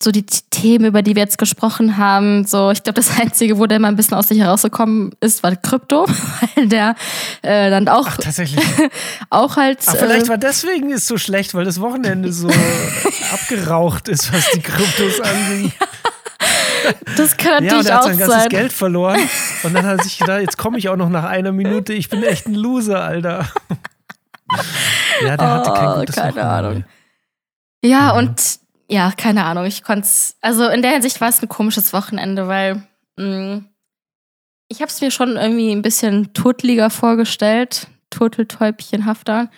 so die Themen, über die wir jetzt gesprochen haben, so, ich glaube, das Einzige, wo der mal ein bisschen aus sich herausgekommen ist, war Krypto, weil der äh, dann auch, Ach, tatsächlich. auch halt. Ach, vielleicht äh, war deswegen es so schlecht, weil das Wochenende so abgeraucht ist, was die Kryptos anging. das kann Ja, und natürlich er hat auch sein ganzes sein. Geld verloren. Und dann hat er sich gedacht, jetzt komme ich auch noch nach einer Minute. Ich bin echt ein Loser, Alter. Ja, der hatte kein Oh, gutes keine Wochenende. Ahnung. Ja, Mhm. und ja, keine Ahnung. Ich konnte es. Also in der Hinsicht war es ein komisches Wochenende, weil mh, ich habe es mir schon irgendwie ein bisschen turtliger vorgestellt, turteltäubchenhafter.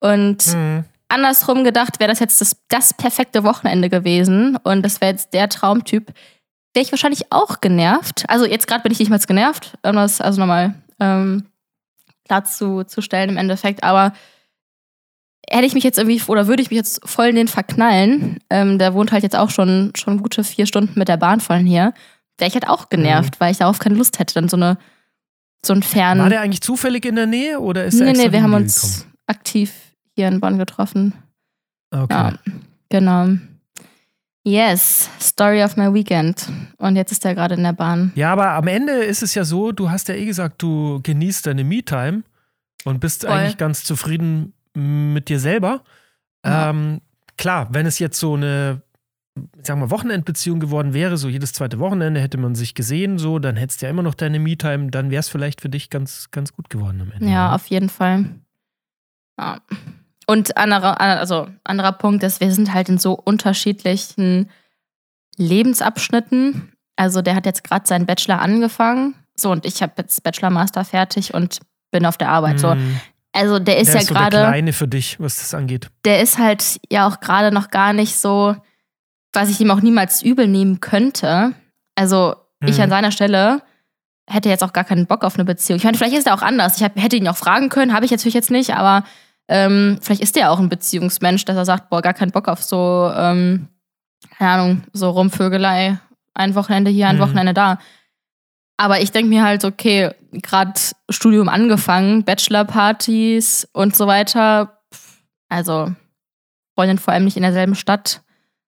Und Mhm. andersrum gedacht, wäre das jetzt das, das perfekte Wochenende gewesen und das wäre jetzt der Traumtyp, wäre ich wahrscheinlich auch genervt. Also jetzt gerade bin ich nicht mal genervt, also nochmal ähm, klar zu, zu stellen im Endeffekt, aber hätte ich mich jetzt irgendwie oder würde ich mich jetzt voll in den verknallen, ähm, der wohnt halt jetzt auch schon, schon gute vier Stunden mit der Bahn von hier, wäre ich halt auch genervt, weil ich darauf keine Lust hätte, dann so eine so ein fern. Mhm. War der eigentlich zufällig in der Nähe oder ist er nee, nee, wir haben uns aktiv hier in Bonn getroffen. Okay. Ja, genau. Yes, Story of my weekend. Und jetzt ist er gerade in der Bahn. Ja, aber am Ende ist es ja so, du hast ja eh gesagt, du genießt deine Me-Time und bist Voll. eigentlich ganz zufrieden mit dir selber. Ja. Ähm, klar, wenn es jetzt so eine, sagen wir, Wochenendbeziehung geworden wäre, so jedes zweite Wochenende hätte man sich gesehen, so, dann hättest du ja immer noch deine Me-Time, dann wäre es vielleicht für dich ganz, ganz gut geworden am Ende. Ja, ne? auf jeden Fall. Ja. Und anderer, also anderer Punkt ist, wir sind halt in so unterschiedlichen Lebensabschnitten. Also der hat jetzt gerade seinen Bachelor angefangen. So, und ich habe jetzt Bachelor Master fertig und bin auf der Arbeit. So. Mhm. Also der ist der ja ist so der gerade. Kleine für dich, was das angeht. der ist halt ja auch gerade noch gar nicht so, was ich ihm auch niemals übel nehmen könnte. Also ich Mhm. an seiner Stelle hätte jetzt auch gar keinen Bock auf eine Beziehung. Ich meine, vielleicht ist er auch anders. Ich hab, hätte ihn auch fragen können, habe ich natürlich jetzt nicht, aber ähm, vielleicht ist er auch ein Beziehungsmensch, dass er sagt, boah, gar keinen Bock auf so, ähm, keine Ahnung, so Rumvögelei. Ein Wochenende hier, ein Mhm. Wochenende da. Aber ich denke mir halt, okay, gerade Studium angefangen, Bachelorpartys und so weiter. Also, Freundin vor allem nicht in derselben Stadt.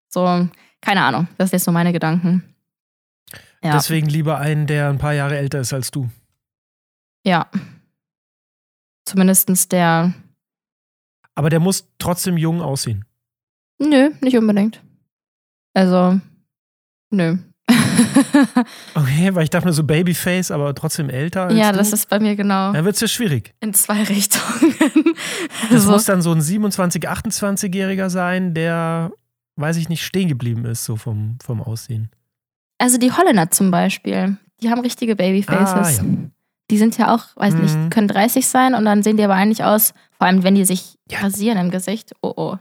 So, keine Ahnung. Das sind jetzt so meine Gedanken. Ja. Deswegen lieber einen, der ein paar Jahre älter ist als du. ja. Zumindestens der. Aber der muss trotzdem jung aussehen. Nö, nicht unbedingt. Also, nö. Okay, weil ich dachte nur so Babyface, aber trotzdem älter ja, du. das ist bei mir genau Dann wird es ja schwierig. in zwei Richtungen. Das Also, muss dann so ein 27-, 28-Jähriger sein, der, weiß ich nicht, stehen geblieben ist, so vom, vom Aussehen. also die Holländer zum Beispiel, die haben richtige Babyfaces. Ah, ja. Die sind ja auch, weiß Mhm. nicht, können 30 sein und dann sehen die aber eigentlich aus, vor allem wenn die sich Ja. rasieren im Gesicht. Oh oh.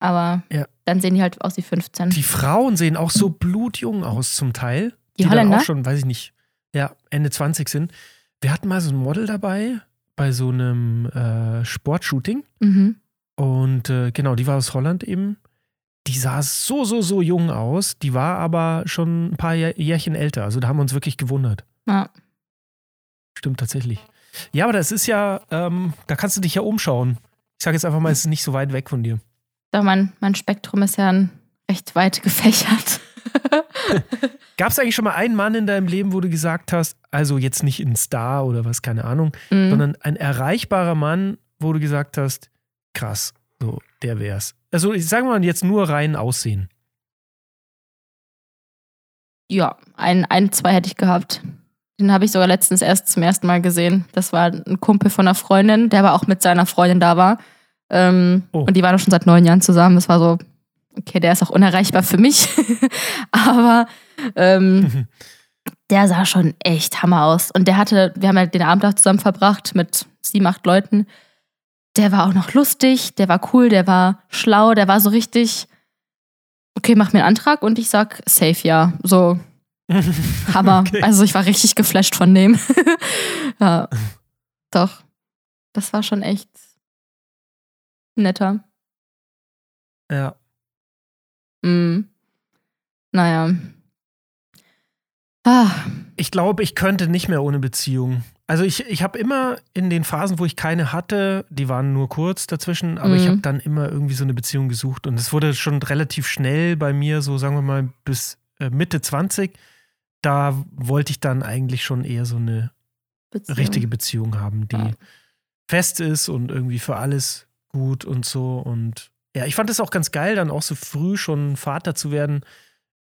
Aber Ja. dann sehen die halt aus wie 15. Die Frauen sehen auch so blutjung aus zum Teil. Die dann Holländer? auch schon, weiß ich nicht, ja, Ende 20 sind. Wir hatten mal so ein Model dabei bei so einem äh, Sportshooting. Mhm. Und äh, genau, die war aus Holland eben. Die sah so, so, so jung aus. Die war aber schon ein paar Jährchen älter. Also da haben wir uns wirklich gewundert. Ja. Stimmt tatsächlich. Ja, aber das ist ja, ähm, da kannst du dich ja umschauen. Ich sage jetzt einfach mal, es ist nicht so weit weg von dir. Doch mein, mein Spektrum ist ja ein recht weit gefächert. Gab es eigentlich schon mal einen Mann in deinem Leben, wo du gesagt hast, also jetzt nicht ein Star oder was, keine Ahnung, Mhm. sondern ein erreichbarer Mann, wo du gesagt hast, krass, so, der wär's. Also ich sage mal jetzt nur rein Aussehen. Ja, ein, ein, zwei hätte ich gehabt. Den habe ich sogar letztens erst zum ersten Mal gesehen. Das war ein Kumpel von einer Freundin, der aber auch mit seiner Freundin da war. Ähm, Oh. Und die waren auch schon seit neun Jahren zusammen. Das war so, okay, der ist auch unerreichbar für mich. aber ähm, der sah schon echt Hammer aus. Und der hatte, wir haben ja den Abend auch zusammen verbracht mit sieben, acht Leuten. Der war auch noch lustig, der war cool, der war schlau, der war so richtig, okay, mach mir einen Antrag und ich sag safe ja. So, Hammer. Okay. Also ich war richtig geflasht von dem. ja. Doch. Das war schon echt netter. Ja. Mm. Naja. Ah, Ich glaube, ich könnte nicht mehr ohne Beziehung. Also ich, ich habe immer in den Phasen, wo ich keine hatte, die waren nur kurz dazwischen, aber ich Mhm. habe dann immer irgendwie so eine Beziehung gesucht. Und es wurde schon relativ schnell bei mir, so sagen wir mal bis äh, Mitte 20. Da wollte ich dann eigentlich schon eher so eine Beziehung. richtige Beziehung haben, die Ja. fest ist und irgendwie für alles gut und so. Und ja, ich fand es auch ganz geil, dann auch so früh schon Vater zu werden.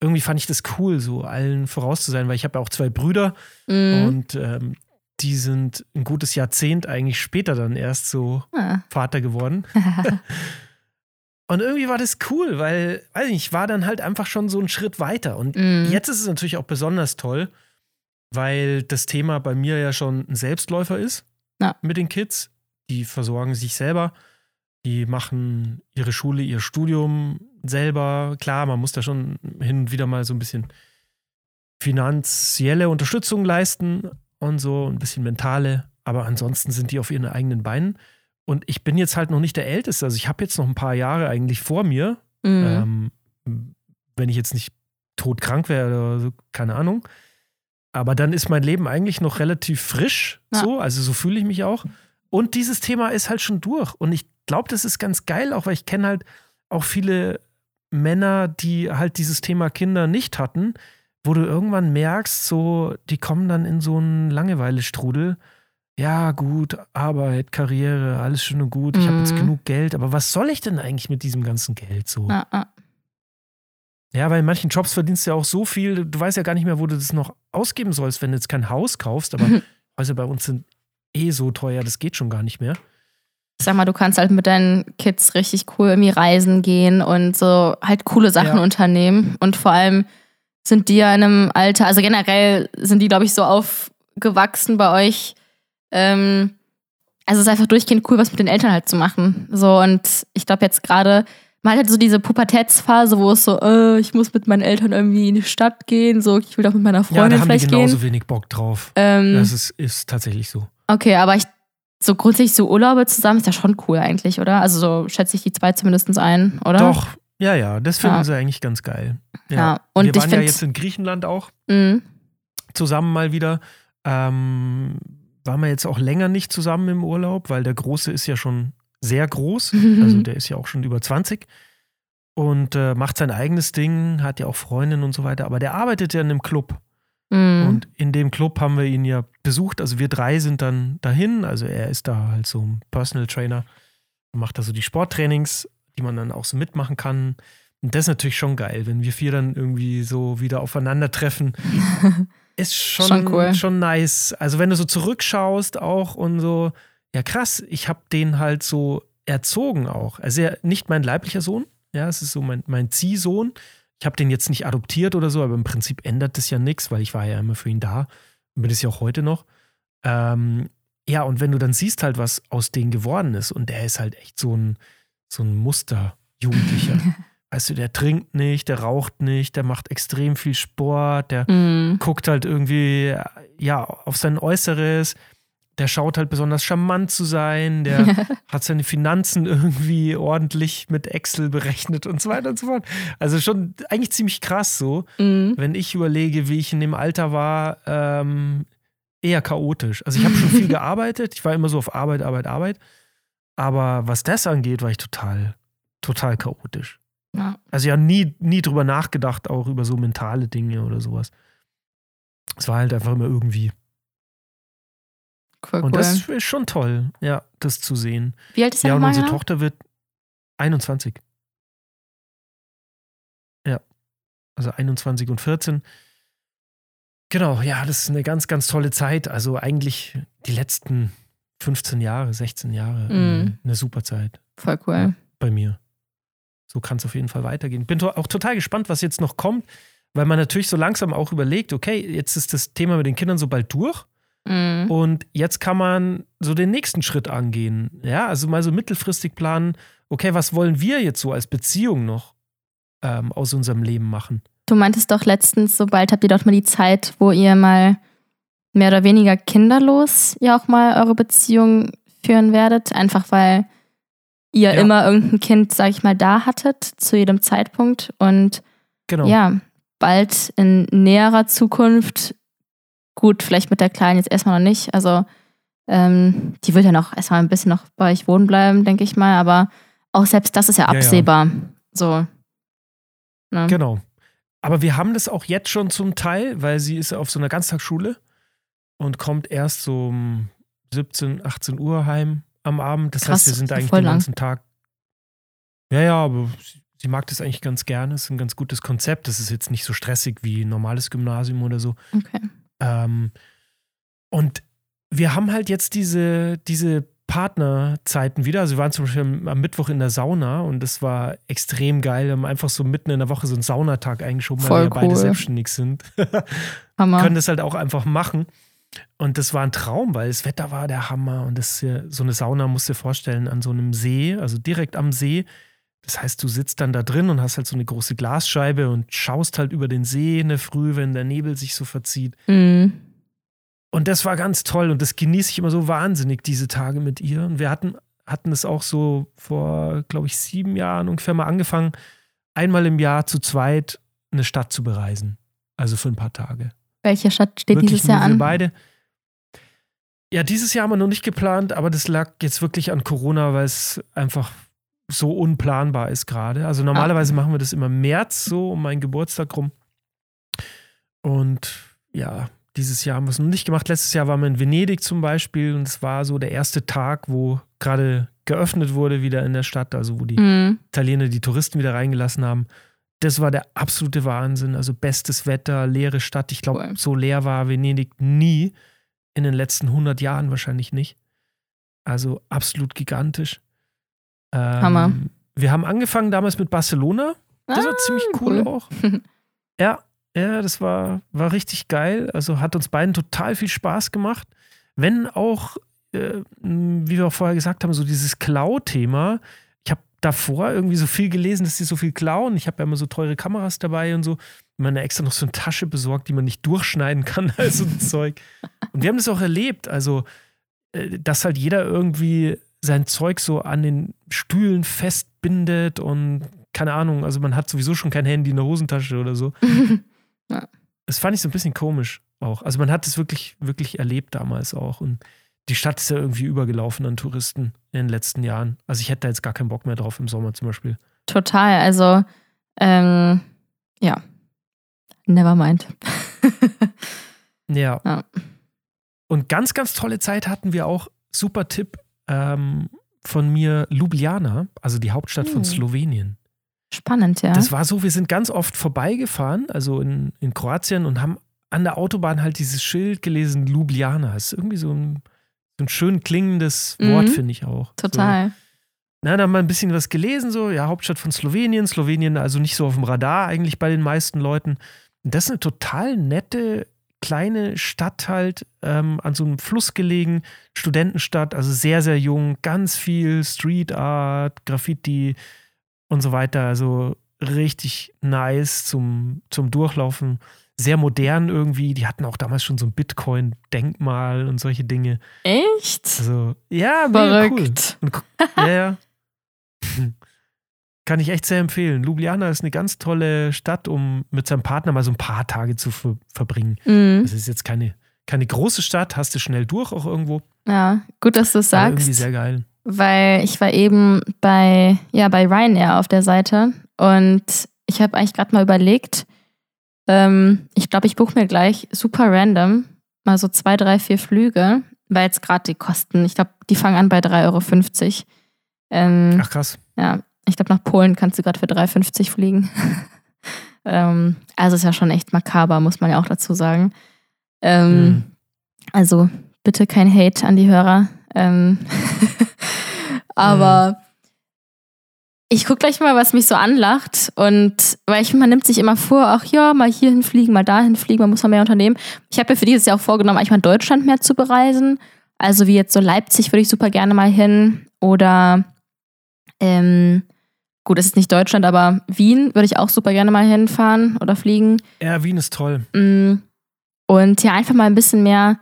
Irgendwie fand ich das cool, so allen voraus zu sein, weil ich habe ja auch zwei Brüder Mhm. und ähm, die sind ein gutes Jahrzehnt eigentlich später dann erst so Ah. Vater geworden. Und irgendwie war das cool, weil, weiß ich nicht, ich war dann halt einfach schon so einen Schritt weiter. Und Mhm. jetzt ist es natürlich auch besonders toll, weil das Thema bei mir ja schon ein Selbstläufer ist Ja. mit den Kids. Die versorgen sich selber, die machen ihre Schule, ihr Studium selber. Klar, man muss da schon hin und wieder mal so ein bisschen finanzielle Unterstützung leisten und so, ein bisschen mentale. Aber ansonsten sind die auf ihren eigenen Beinen. Und ich bin jetzt halt noch nicht der Älteste. Also ich habe jetzt noch ein paar Jahre eigentlich vor mir. Mhm. Ähm, wenn ich jetzt nicht todkrank wäre oder so, keine Ahnung. Aber dann ist mein Leben eigentlich noch relativ frisch, Ja. so, also so fühle ich mich auch. Und dieses Thema ist halt schon durch. Und ich glaube, das ist ganz geil, auch weil ich kenne halt auch viele Männer, die halt dieses Thema Kinder nicht hatten, wo du irgendwann merkst, so, die kommen dann in so einen Langeweilestrudel. Ja, gut, Arbeit, Karriere, alles schön und gut. Ich habe jetzt Mhm. genug Geld, aber was soll ich denn eigentlich mit diesem ganzen Geld so? Ah, ah. Ja, weil in manchen Jobs verdienst du ja auch so viel, du weißt ja gar nicht mehr, wo du das noch ausgeben sollst, wenn du jetzt kein Haus kaufst. Aber Häuser bei uns sind eh so teuer, das geht schon gar nicht mehr. Ich sag mal, du kannst halt mit deinen Kids richtig cool irgendwie reisen gehen und so halt coole Sachen Ja. unternehmen. Und vor allem sind die ja in einem Alter, also generell sind die, glaube ich, so aufgewachsen bei euch. Ähm, also es ist einfach durchgehend cool, was mit den Eltern halt zu machen. So, und ich glaube jetzt gerade, man hat halt so diese Pubertätsphase, wo es so, äh, ich muss mit meinen Eltern irgendwie in die Stadt gehen, so, ich will doch mit meiner Ja, Freundin da haben die vielleicht genauso gehen. wenig Bock drauf. Ähm, Das ist, ist tatsächlich so. Okay, aber ich, so grundsätzlich so Urlaube zusammen ist ja schon cool eigentlich, oder? Also so schätze ich die zwei zumindest ein, oder? Doch, ja, ja, das finden Ja. sie eigentlich ganz geil. Ja, Ja, und Wir ich waren ja jetzt in Griechenland auch Mhm. zusammen mal wieder. Ähm, waren wir jetzt auch länger nicht zusammen im Urlaub, weil der Große ist ja schon sehr groß. Also der ist ja auch schon über 20 und äh, macht sein eigenes Ding, hat ja auch Freundinnen und so weiter. Aber der arbeitet ja in einem Club. Mhm. Und in dem Club haben wir ihn ja besucht. Also wir drei sind dann dahin. Also er ist da halt so ein Personal Trainer, macht da so die Sporttrainings, die man dann auch so mitmachen kann. Und das ist natürlich schon geil, wenn wir vier dann irgendwie so wieder aufeinandertreffen. Ist schon, Schon cool. schon nice. Also wenn du so zurückschaust auch und so, ja krass, ich habe den halt so erzogen auch. Also er, nicht mein leiblicher Sohn, ja, es ist so mein, mein Ziehsohn. Ich habe den jetzt nicht adoptiert oder so, aber im Prinzip ändert das ja nichts, weil ich war ja immer für ihn da und bin es ja auch heute noch. Ähm, ja, und wenn du dann siehst halt, was aus denen geworden ist und der ist halt echt so ein, so ein Muster-Jugendlicher. weißt du, der trinkt nicht, der raucht nicht, der macht extrem viel Sport, der Mhm. guckt halt irgendwie, ja, auf sein Äußeres. der schaut halt besonders charmant zu sein, der hat seine Finanzen irgendwie ordentlich mit Excel berechnet und so weiter und so fort. Also schon eigentlich ziemlich krass so, Mhm. wenn ich überlege, wie ich in dem Alter war, ähm, eher chaotisch. Also ich habe schon viel gearbeitet, ich war immer so auf Arbeit, Arbeit, Arbeit. Aber was das angeht, war ich total, total chaotisch. Ja. Also ja, nie, nie drüber nachgedacht, auch über so mentale Dinge oder sowas. Es war halt einfach immer irgendwie. Cool, Und cool. das ist schon toll, ja, das zu sehen. Wie alt ist Ja, und unsere genau? Tochter wird 21. Ja. Also 21 und 14. Genau, ja, das ist eine ganz, ganz tolle Zeit. Also eigentlich die letzten 15 Jahre, 16 Jahre. Äh, Eine super Zeit Voll cool. bei mir. So kann es auf jeden Fall weitergehen. Bin to auch total gespannt, was jetzt noch kommt, weil man natürlich so langsam auch überlegt, okay, jetzt ist das Thema mit den Kindern so bald durch. Mhm. Und jetzt kann man so den nächsten Schritt angehen. Ja, also mal so mittelfristig planen, okay, was wollen wir jetzt so als Beziehung noch ähm, aus unserem Leben machen? Du meintest doch letztens, sobald habt ihr doch mal die Zeit, wo ihr mal mehr oder weniger kinderlos ja auch mal eure Beziehung führen werdet, einfach weil ihr Ja. immer irgendein Kind, sag ich mal, da hattet zu jedem Zeitpunkt und Genau. ja, bald in näherer Zukunft, gut, vielleicht mit der Kleinen jetzt erstmal noch nicht, also ähm, die wird ja noch erstmal ein bisschen noch bei euch wohnen bleiben, denke ich mal, aber auch selbst das ist ja Ja, ja. absehbar. So. Ne? Genau. Aber wir haben das auch jetzt schon zum Teil, weil sie ist auf so einer Ganztagsschule und kommt erst so um 17, 18 Uhr heim am Abend. Das Krass, heißt, wir sind eigentlich den lang. ganzen Tag. Ja, ja, aber sie, mag das eigentlich ganz gerne. Es ist ein ganz gutes Konzept. Das ist jetzt nicht so stressig wie ein normales Gymnasium oder so. Okay. Ähm, und wir haben halt jetzt diese, diese Partnerzeiten wieder. Also wir waren zum Beispiel am, Mittwoch in der Sauna und das war extrem geil. Wir haben einfach so mitten in der Woche so einen Saunatag eingeschoben, weil Voll wir ja beide cool. selbstständig sind. Hammer. Können das halt auch einfach machen. Und das war ein Traum, weil das Wetter war der Hammer. Und das hier, so eine Sauna musst du dir vorstellen, an so einem See, also direkt am See. Das heißt, du sitzt dann da drin und hast halt so eine große Glasscheibe und schaust halt über den See in der Früh, wenn der Nebel sich so verzieht. Mhm. Und das war ganz toll und das genieße ich immer so wahnsinnig, diese Tage mit ihr. Und wir hatten, hatten es auch so vor, glaube ich, sieben Jahren ungefähr mal angefangen, einmal im Jahr zu zweit eine Stadt zu bereisen. Also für ein paar Tage. Welche Stadt steht Wirklich dieses Jahr nur wir an? beide. Ja, dieses Jahr haben wir noch nicht geplant, aber das lag jetzt wirklich an Corona, weil es einfach so unplanbar ist gerade. Also normalerweise machen wir das immer im März, so um meinen Geburtstag rum. Und ja, dieses Jahr haben wir es noch nicht gemacht. Letztes Jahr waren wir in Venedig zum Beispiel und es war so der erste Tag, wo gerade geöffnet wurde wieder in der Stadt, also wo die Mhm. Italiener die Touristen wieder reingelassen haben. Das war der absolute Wahnsinn. Also bestes Wetter, leere Stadt. Ich glaube, Cool. so leer war Venedig nie. In den letzten 100 Jahren wahrscheinlich nicht. Also absolut gigantisch. Ähm, Hammer. Wir haben angefangen damals mit Barcelona. Das war Ah, ziemlich cool, cool. auch. ja, ja, das war, war richtig geil. Also hat uns beiden total viel Spaß gemacht. Wenn auch, äh, wie wir auch vorher gesagt haben, so dieses Klau-Thema. Davor irgendwie so viel gelesen, dass sie so viel klauen. Ich habe ja immer so teure Kameras dabei und so. Meine extra noch so eine Tasche besorgt, die man nicht durchschneiden kann, also ein Zeug. Und wir haben das auch erlebt. Also, äh, dass halt jeder irgendwie sein Zeug so an den Stühlen festbindet und keine Ahnung, also man hat sowieso schon kein Handy in der Hosentasche oder so. Ja. Das fand ich so ein bisschen komisch auch. Also man hat es wirklich, wirklich erlebt damals auch. Und die Stadt ist ja irgendwie übergelaufen an Touristen in den letzten Jahren. Also ich hätte da jetzt gar keinen Bock mehr drauf im Sommer zum Beispiel. Total. Also, ähm, ja. Never mind. Ja. Ja. Und ganz, ganz tolle Zeit hatten wir auch. Super Tipp ähm, von mir, Ljubljana, also die Hauptstadt von Hm. Slowenien. Spannend, ja. Das war so, wir sind ganz oft vorbeigefahren, also in, in Kroatien und haben an der Autobahn halt dieses Schild gelesen, Ljubljana. Das ist irgendwie so ein, ein schön klingendes Wort, Mhm. finde ich auch. Total. So. Na, dann haben wir ein bisschen was gelesen, so, ja, Hauptstadt von Slowenien. Slowenien also nicht so auf dem Radar eigentlich bei den meisten Leuten. Und das ist eine total nette, kleine Stadt halt, ähm, an so einem Fluss gelegen, Studentenstadt, also sehr, sehr jung, ganz viel Street Art, Graffiti und so weiter. Also richtig nice zum, zum Durchlaufen. Sehr modern irgendwie. Die hatten auch damals schon so ein Bitcoin-Denkmal und solche Dinge. Echt? Also, ja, cool. Verrückt. Und, gu- ja, ja. Kann ich echt sehr empfehlen. Ljubljana ist eine ganz tolle Stadt, um mit seinem Partner mal so ein paar Tage zu ver verbringen. Mhm. Es ist jetzt keine, keine große Stadt, hast du schnell durch auch irgendwo. Ja, gut, dass du es Aber irgendwie sagst. sehr geil. weil ich war eben bei, ja, bei Ryanair auf der Seite und ich habe eigentlich gerade mal überlegt, ähm, ich glaube, ich buche mir gleich super random mal so zwei, drei, vier Flüge, weil jetzt gerade die Kosten, ich glaube, die fangen an bei 3,50 Euro. Ähm, Ach krass. ja, ich glaube, nach Polen kannst du gerade für 3,50 fliegen. ähm, also ist ja schon echt makaber, muss man ja auch dazu sagen. Ähm, Mhm. Also bitte kein Hate an die Hörer. Ähm, aber ich gucke gleich mal, was mich so anlacht. Und weil ich, man nimmt sich immer vor, ach ja, mal hierhin fliegen, mal dahin fliegen, man muss mal mehr unternehmen. Ich habe mir für dieses Jahr auch vorgenommen, eigentlich mal Deutschland mehr zu bereisen. Also wie jetzt so Leipzig würde ich super gerne mal hin. Oder ähm, gut, es ist nicht Deutschland, aber Wien würde ich auch super gerne mal hinfahren oder fliegen. Ja, Wien ist toll. Mm, Und ja, einfach mal ein bisschen mehr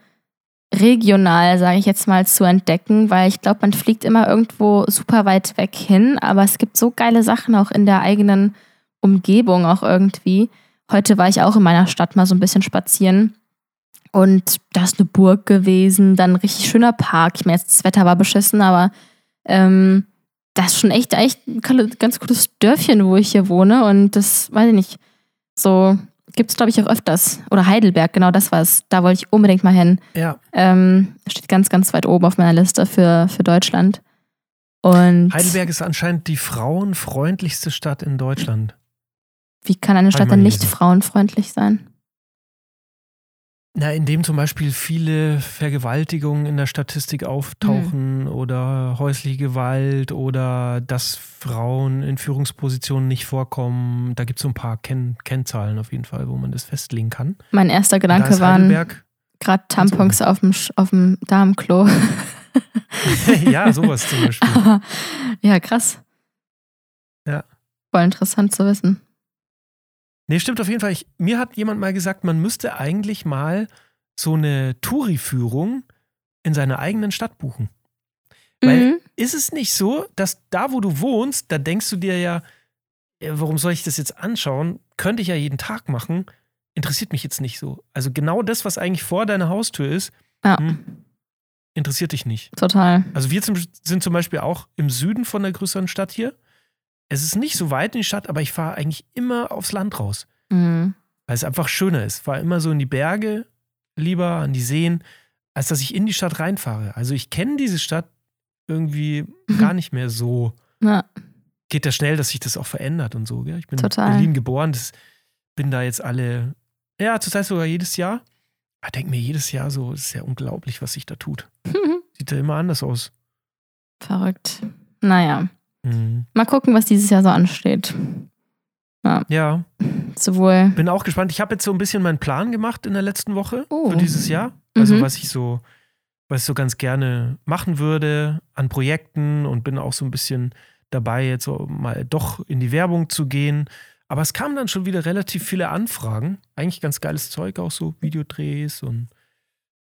regional, sage ich jetzt mal, zu entdecken, weil ich glaube, man fliegt immer irgendwo super weit weg hin, aber es gibt so geile Sachen auch in der eigenen Umgebung auch irgendwie. Heute war ich auch in meiner Stadt mal so ein bisschen spazieren und da ist eine Burg gewesen, dann ein richtig schöner Park. Ich meine, das Wetter war beschissen, aber ähm, das ist schon echt, echt ein ganz gutes Dörfchen, wo ich hier wohne und das, weiß ich nicht, so gibt es, glaube ich, auch öfters. Oder Heidelberg, genau das war es. Da wollte ich unbedingt mal hin. Ja. Ähm, steht ganz, ganz weit oben auf meiner Liste für, für Deutschland. Und Heidelberg ist anscheinend die frauenfreundlichste Stadt in Deutschland. wie kann eine Stadt denn nicht frauenfreundlich sein? Na, indem zum Beispiel viele Vergewaltigungen in der Statistik auftauchen Hm. oder häusliche Gewalt oder dass Frauen in Führungspositionen nicht vorkommen. Da gibt es so ein paar Ken Kennzahlen auf jeden Fall, wo man das festlegen kann. Mein erster Gedanke waren gerade Tampons auf dem, auf dem Darmklo. ja, sowas zum Beispiel. Ja, krass. Ja. Voll interessant zu wissen. Nee, stimmt auf jeden Fall. Ich, mir hat jemand mal gesagt, man müsste eigentlich mal so eine Touri-Führung in seiner eigenen Stadt buchen. Weil Mhm. ist es nicht so, dass da, wo du wohnst, da denkst du dir ja, warum soll ich das jetzt anschauen? Könnte ich ja jeden Tag machen. Interessiert mich jetzt nicht so. Also genau das, was eigentlich vor deiner Haustür ist, Ja, hm, interessiert dich nicht. total. Also wir zum, sind zum Beispiel auch im Süden von der größeren Stadt hier. Es ist nicht so weit in die Stadt, aber ich fahre eigentlich immer aufs Land raus, Mhm. weil es einfach schöner ist. Fahre immer so in die Berge, lieber an die Seen, als dass ich in die Stadt reinfahre. Also ich kenne diese Stadt irgendwie gar nicht mehr so. Ja, Geht ja schnell, dass sich das auch verändert und so. Gell? Ich bin Total. in Berlin geboren, das, bin da jetzt alle, ja, zurzeit sogar jedes Jahr. Ich denke mir jedes Jahr so, es ist ja unglaublich, was sich da tut. Sieht ja immer anders aus. verrückt. Naja, Mhm. mal gucken, was dieses Jahr so ansteht. Ja, Sowohl. bin auch gespannt. Ich habe jetzt so ein bisschen meinen Plan gemacht in der letzten Woche Oh. für dieses Jahr. Also Mhm. was ich so, was ich so ganz gerne machen würde an Projekten und bin auch so ein bisschen dabei, jetzt so mal doch in die Werbung zu gehen. Aber es kamen dann schon wieder relativ viele Anfragen. Eigentlich ganz geiles Zeug, auch so Videodrehs und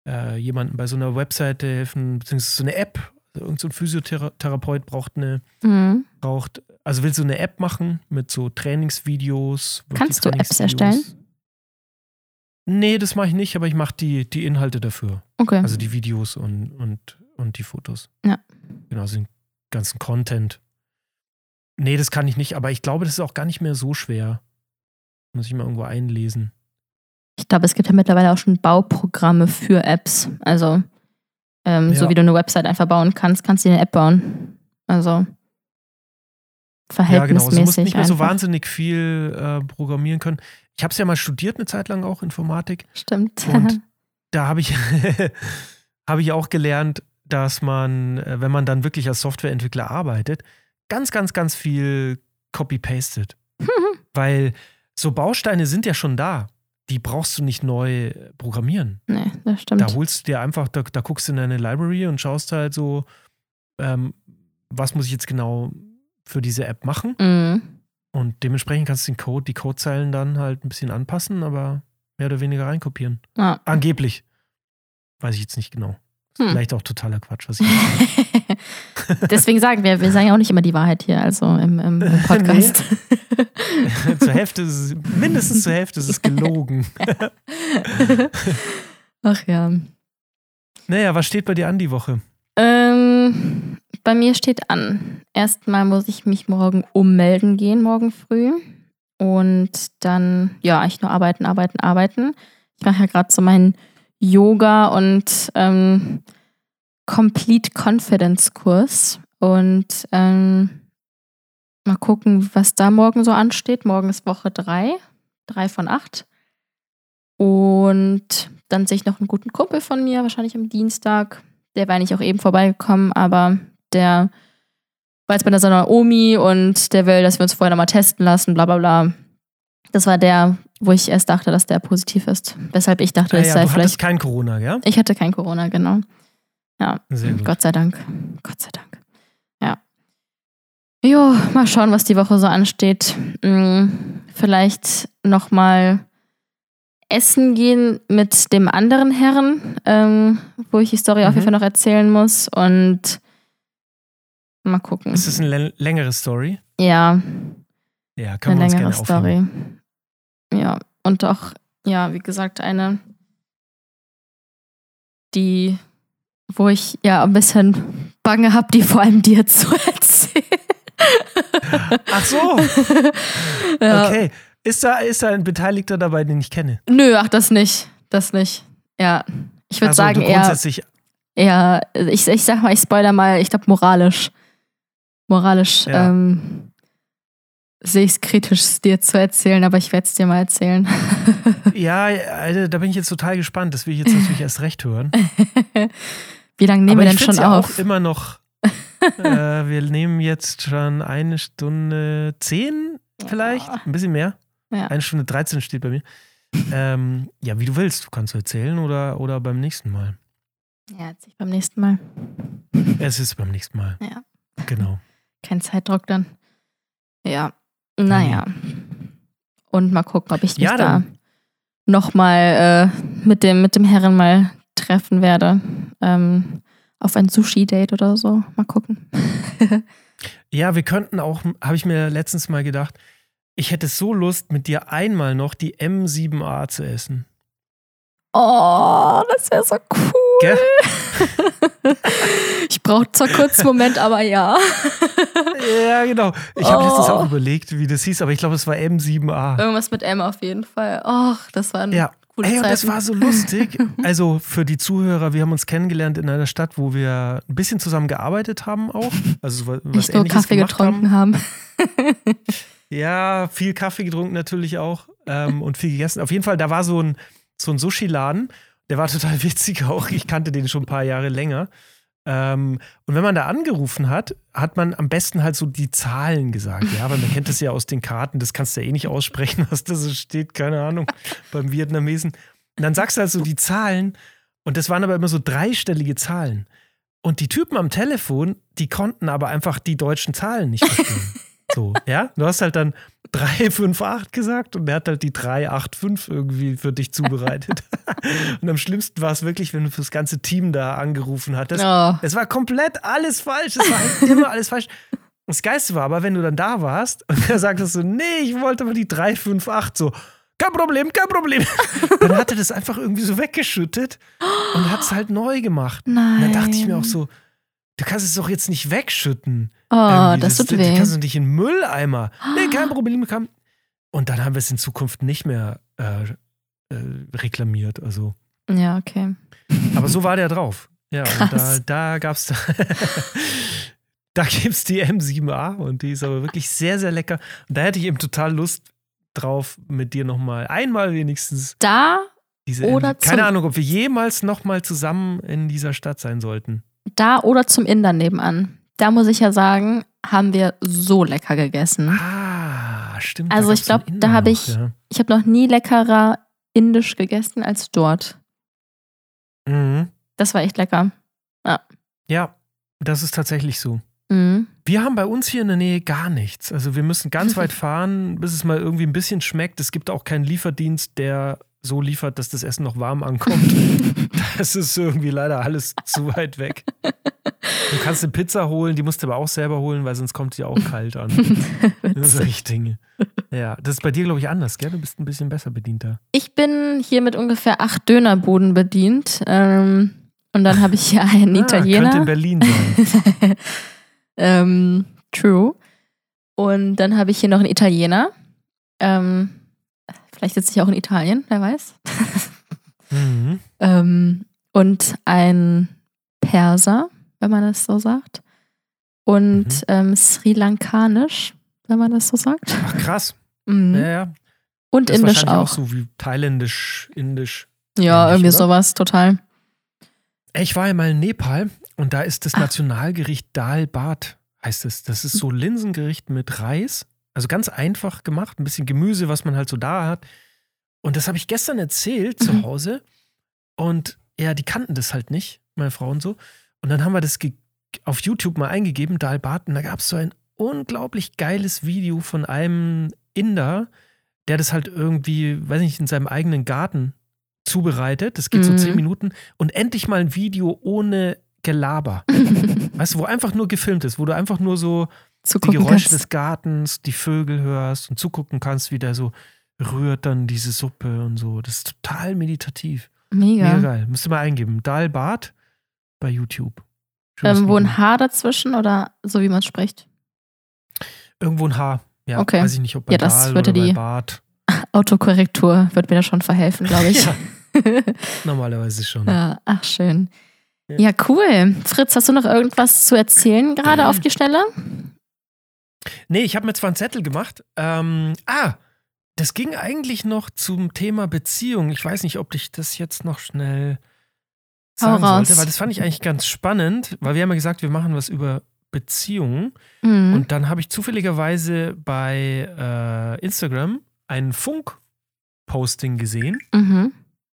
äh, jemanden bei so einer Webseite helfen, beziehungsweise so eine App. Irgend so ein Physiotherapeut braucht eine, Mhm. braucht, also will so eine App machen mit so Trainingsvideos. Kannst du Apps Trainingsvideos. Nee, das mache ich nicht, aber ich mache die, die Inhalte dafür. Okay. Also die Videos und, und, und die Fotos. Ja. Genau, also den ganzen Content. Nee, das kann ich nicht, aber ich glaube, das ist auch gar nicht mehr so schwer. Muss ich mal irgendwo einlesen. Ich glaube, es gibt ja mittlerweile auch schon Bauprogramme für Apps. Also, ähm, so Ja. wie du eine Website einfach bauen kannst, kannst du eine App bauen. Also, Ja, genau. Also du musst verhältnismäßig nicht mehr so einfach. wahnsinnig viel äh, programmieren können. Ich habe es ja mal studiert, eine Zeit lang auch Informatik. Stimmt. Und da habe ich, habe ich auch gelernt, dass man, äh, wenn man dann wirklich als Softwareentwickler arbeitet, ganz, ganz, ganz viel copy-pastet. Weil so Bausteine sind ja schon da. Die brauchst du nicht neu programmieren. nee, das stimmt. Da holst du dir einfach, da, da guckst du in deine Library und schaust halt so, ähm, was muss ich jetzt genau für diese App machen. Mhm. Und dementsprechend kannst du den Code, die Codezeilen dann halt ein bisschen anpassen, aber mehr oder weniger reinkopieren. Ja. Angeblich. Weiß ich jetzt nicht genau. Hm. Vielleicht auch totaler Quatsch, was ich jetzt. Deswegen sagen wir, wir sagen ja auch nicht immer die Wahrheit hier, also im, im, im Podcast. zur Hälfte ist es, mindestens zur Hälfte ist es gelogen. Ach ja. Naja, was steht bei dir an die Woche? Ähm, bei mir steht an. Erstmal muss ich mich morgen ummelden gehen, morgen früh. Und dann, ja, eigentlich nur arbeiten, arbeiten, arbeiten. Ich mache ja gerade so meinen Yoga und ähm, Complete Confidence Kurs. Und ähm, mal gucken, was da morgen so ansteht. Morgen ist Woche drei, drei von acht. Und dann sehe ich noch einen guten Kumpel von mir, wahrscheinlich am Dienstag. Der war eigentlich auch eben vorbeigekommen, aber der war jetzt bei seiner Omi und der will, dass wir uns vorher nochmal testen lassen, bla bla bla. Das war der, wo ich erst dachte, dass der positiv ist. Weshalb ich dachte, Ah, es ja, sei du vielleicht. kein Corona, ja? Ich hatte kein Corona, genau. Ja. Gott sei Dank. Gott sei Dank. Ja. Jo, mal schauen, was die Woche so ansteht. Hm, vielleicht nochmal essen gehen mit dem anderen Herren, ähm, wo ich die Story auf Mhm. jeden Fall noch erzählen muss. Und mal gucken. Ist das eine lä- längere Story? Ja, Ja, kann eine man uns längere gerne aufnehmen. Story. Ja, und auch, ja, wie gesagt, eine, die, wo ich ja ein bisschen Bange habe, die vor allem dir zu erzählen. Ach so, ja. okay. Ist da, ist da ein Beteiligter dabei, den ich kenne? Nö, ach, das nicht. Das nicht. Ja. Ich würde Also, sagen, eher, grundsätzlich, eher ich, ich sag mal, ich spoiler mal, ich glaube, moralisch. Moralisch Ja. ähm, sehe ich es kritisch, es dir zu erzählen, aber ich werde es dir mal erzählen. ja, Alter, da bin ich jetzt total gespannt. Das will ich jetzt natürlich erst recht hören. Wie lange nehmen Aber wir denn schon ja auf? auch immer noch. äh, wir nehmen jetzt schon eine Stunde zehn, vielleicht? Ja. Ein bisschen mehr. Ja. Eine Stunde 13 steht bei mir. Ähm, ja, wie du willst. Du kannst erzählen oder, oder beim nächsten Mal. Ja, jetzt beim nächsten Mal. Es ist beim nächsten Mal. Ja. Genau. Kein Zeitdruck dann. Ja. Naja. Und mal gucken, ob ich mich Ja, da nochmal äh, mit, dem, mit dem Herren mal treffen werde. Ähm, auf ein Sushi-Date oder so. Mal gucken. Ja, wir könnten auch, habe ich mir letztens mal gedacht, ich hätte so Lust, mit dir einmal noch die M7A zu essen. Oh, das wäre so cool. Gell? ich brauche zwar kurz einen Moment, aber ja. Ja, genau. Ich habe Oh. letztens auch überlegt, wie das hieß, aber ich glaube, es war M7A. Irgendwas mit M auf jeden Fall. Och, das war eine Ja. Ey, und das war so lustig. Also für die Zuhörer, wir haben uns kennengelernt in einer Stadt, wo wir ein bisschen zusammen gearbeitet haben auch. Also so was Nicht nur Kaffee getrunken haben. Haben. Ja, viel Kaffee getrunken natürlich auch ähm, und viel gegessen. Auf jeden Fall, da war so ein, so ein Sushi-Laden, der war total witzig auch. Ich kannte den schon ein paar Jahre länger. Ähm, und wenn man da angerufen hat, hat man am besten halt so die Zahlen gesagt. Ja, weil man kennt das ja aus den Karten, das kannst du ja eh nicht aussprechen, was da so steht, keine Ahnung, beim Vietnamesen. Und dann sagst du halt so die Zahlen und das waren aber immer so dreistellige Zahlen. Und die Typen am Telefon, die konnten aber einfach die deutschen Zahlen nicht verstehen. So, ja? Du hast halt dann 358 gesagt und der hat halt die 385 irgendwie für dich zubereitet. und am schlimmsten war es wirklich, wenn du fürs ganze Team da angerufen hattest. Oh. Es war komplett alles falsch. Es war halt immer alles falsch. Das Geiste war aber, wenn du dann da warst und er sagtest so, nee, ich wollte aber die 358 so. Kein Problem, kein Problem. Dann hat er das einfach irgendwie so weggeschüttet und hat es halt neu gemacht. Nein. Und dann dachte ich mir auch so, du kannst es doch jetzt nicht wegschütten. Oh, Irgendwie, das tut weh. kannst du nicht in den Mülleimer. Nee, kein Problem. Kann. Und dann haben wir es in Zukunft nicht mehr äh, äh, reklamiert. Also. Ja, okay. Aber so war der drauf. Ja, und da, Krass. da gab es. da gibt es die M7A und die ist aber wirklich sehr, sehr lecker. Und da hätte ich eben total Lust drauf, mit dir nochmal einmal wenigstens Da, diese. Oder M Keine Ahnung, ob wir jemals nochmal zusammen in dieser Stadt sein sollten. Da oder zum Inder nebenan. Da muss ich ja sagen, haben wir so lecker gegessen. Ah, stimmt. Also ich gab's einen glaub, da Inder hab noch, ich- Ja. Ich habe noch nie leckerer indisch gegessen als dort. Mhm. Das war echt lecker. ja, das ist tatsächlich so. Mhm. Wir haben bei uns hier in der Nähe gar nichts. Also wir müssen ganz weit fahren, bis es mal irgendwie ein bisschen schmeckt. Es gibt auch keinen Lieferdienst, der so liefert, dass das Essen noch warm ankommt. das ist irgendwie leider alles zu weit weg. Du kannst eine Pizza holen, die musst du aber auch selber holen, weil sonst kommt sie auch kalt an. Solche Dinge. Ja, das ist bei dir, glaube ich, anders, gell? Du bist ein bisschen besser bedient da. Ich bin hier mit ungefähr acht Dönerbuden bedient. Ähm, und dann habe ich hier einen Ah, Italiener. könnte in Berlin sein. ähm, true. Und dann habe ich hier noch einen Italiener. Ähm, vielleicht sitze ich auch in Italien, wer weiß. Mhm. ähm, und ein Perser, wenn man das so sagt. Und Mhm. ähm, Sri Lankanisch, wenn man das so sagt. Ach, krass. Mhm. Ja, ja. Und Das Indisch wahrscheinlich auch. so wie thailändisch, indisch. ja, ähnlich, irgendwie oder? sowas, total. Ich war ja mal in Nepal und da ist das Ah. Nationalgericht Dal Bhat, heißt es. Das ist so Linsengericht mit Reis. Also ganz einfach gemacht, ein bisschen Gemüse, was man halt so da hat. Und das habe ich gestern erzählt zu Mhm. Hause. Und ja, die kannten das halt nicht, meine Frau und so. Und dann haben wir das auf YouTube mal eingegeben, Dal Bhat. Und da gab es so ein unglaublich geiles Video von einem Inder, der das halt irgendwie, weiß nicht, in seinem eigenen Garten zubereitet. Das geht so Mhm. zehn Minuten. Und endlich mal ein Video ohne Gelaber. Weißt du, wo einfach nur gefilmt ist, wo du einfach nur so die Zugucken Geräusche kannst. des Gartens, die Vögel hörst und zugucken kannst, wie der so rührt dann diese Suppe und so. Das ist total meditativ. Mega. Mega geil. Müsst ihr mal eingeben. Dal Bart bei YouTube. Ähm, wo ein Haar dazwischen oder so wie man spricht? Irgendwo ein Haar. Ja, Okay. weiß ich nicht, ob bei Ja, das Dal würde oder die- Bart. Autokorrektur wird mir da schon verhelfen, glaube ich. Ja, normalerweise schon. Ja, ach schön. Ja. Ja, cool. Fritz, hast du noch irgendwas zu erzählen gerade auf die Schnelle? Nee, ich habe mir zwar einen Zettel gemacht. Ähm, ah, das ging eigentlich noch zum Thema Beziehung. Ich weiß nicht, ob ich das jetzt noch schnell Hau sagen raus. sollte, weil das fand ich eigentlich ganz spannend, weil wir haben ja gesagt, wir machen was über Beziehungen. Mhm. Und dann habe ich zufälligerweise bei äh, Instagram ein Funk-Posting gesehen Mhm.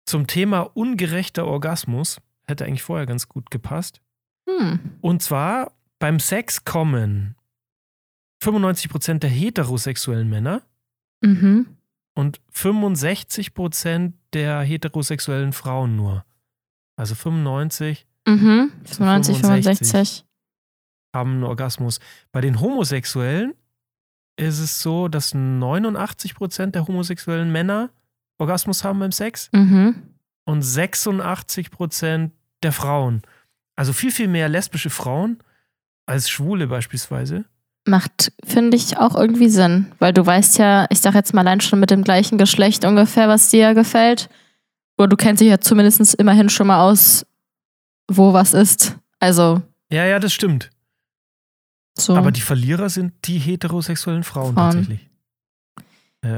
zum Thema ungerechter Orgasmus. Hätte eigentlich vorher ganz gut gepasst. Hm. Und zwar beim Sex kommen 95% der heterosexuellen Männer Mhm. und 65% der heterosexuellen Frauen nur. Also 95 Mhm. zu 95, 65. haben einen Orgasmus. Bei den Homosexuellen ist es so, dass 89% der homosexuellen Männer Orgasmus haben beim Sex Mhm. und 86% der Frauen. Also viel, viel mehr lesbische Frauen als Schwule beispielsweise. Macht, finde ich, auch irgendwie Sinn. Weil du weißt ja, ich sag jetzt mal allein schon mit dem gleichen Geschlecht ungefähr, was dir gefällt. Oder du kennst dich ja zumindest immerhin schon mal aus, wo was ist. Also, Ja, ja, das stimmt. so. Aber die Verlierer sind die heterosexuellen Frauen, Frauen. tatsächlich.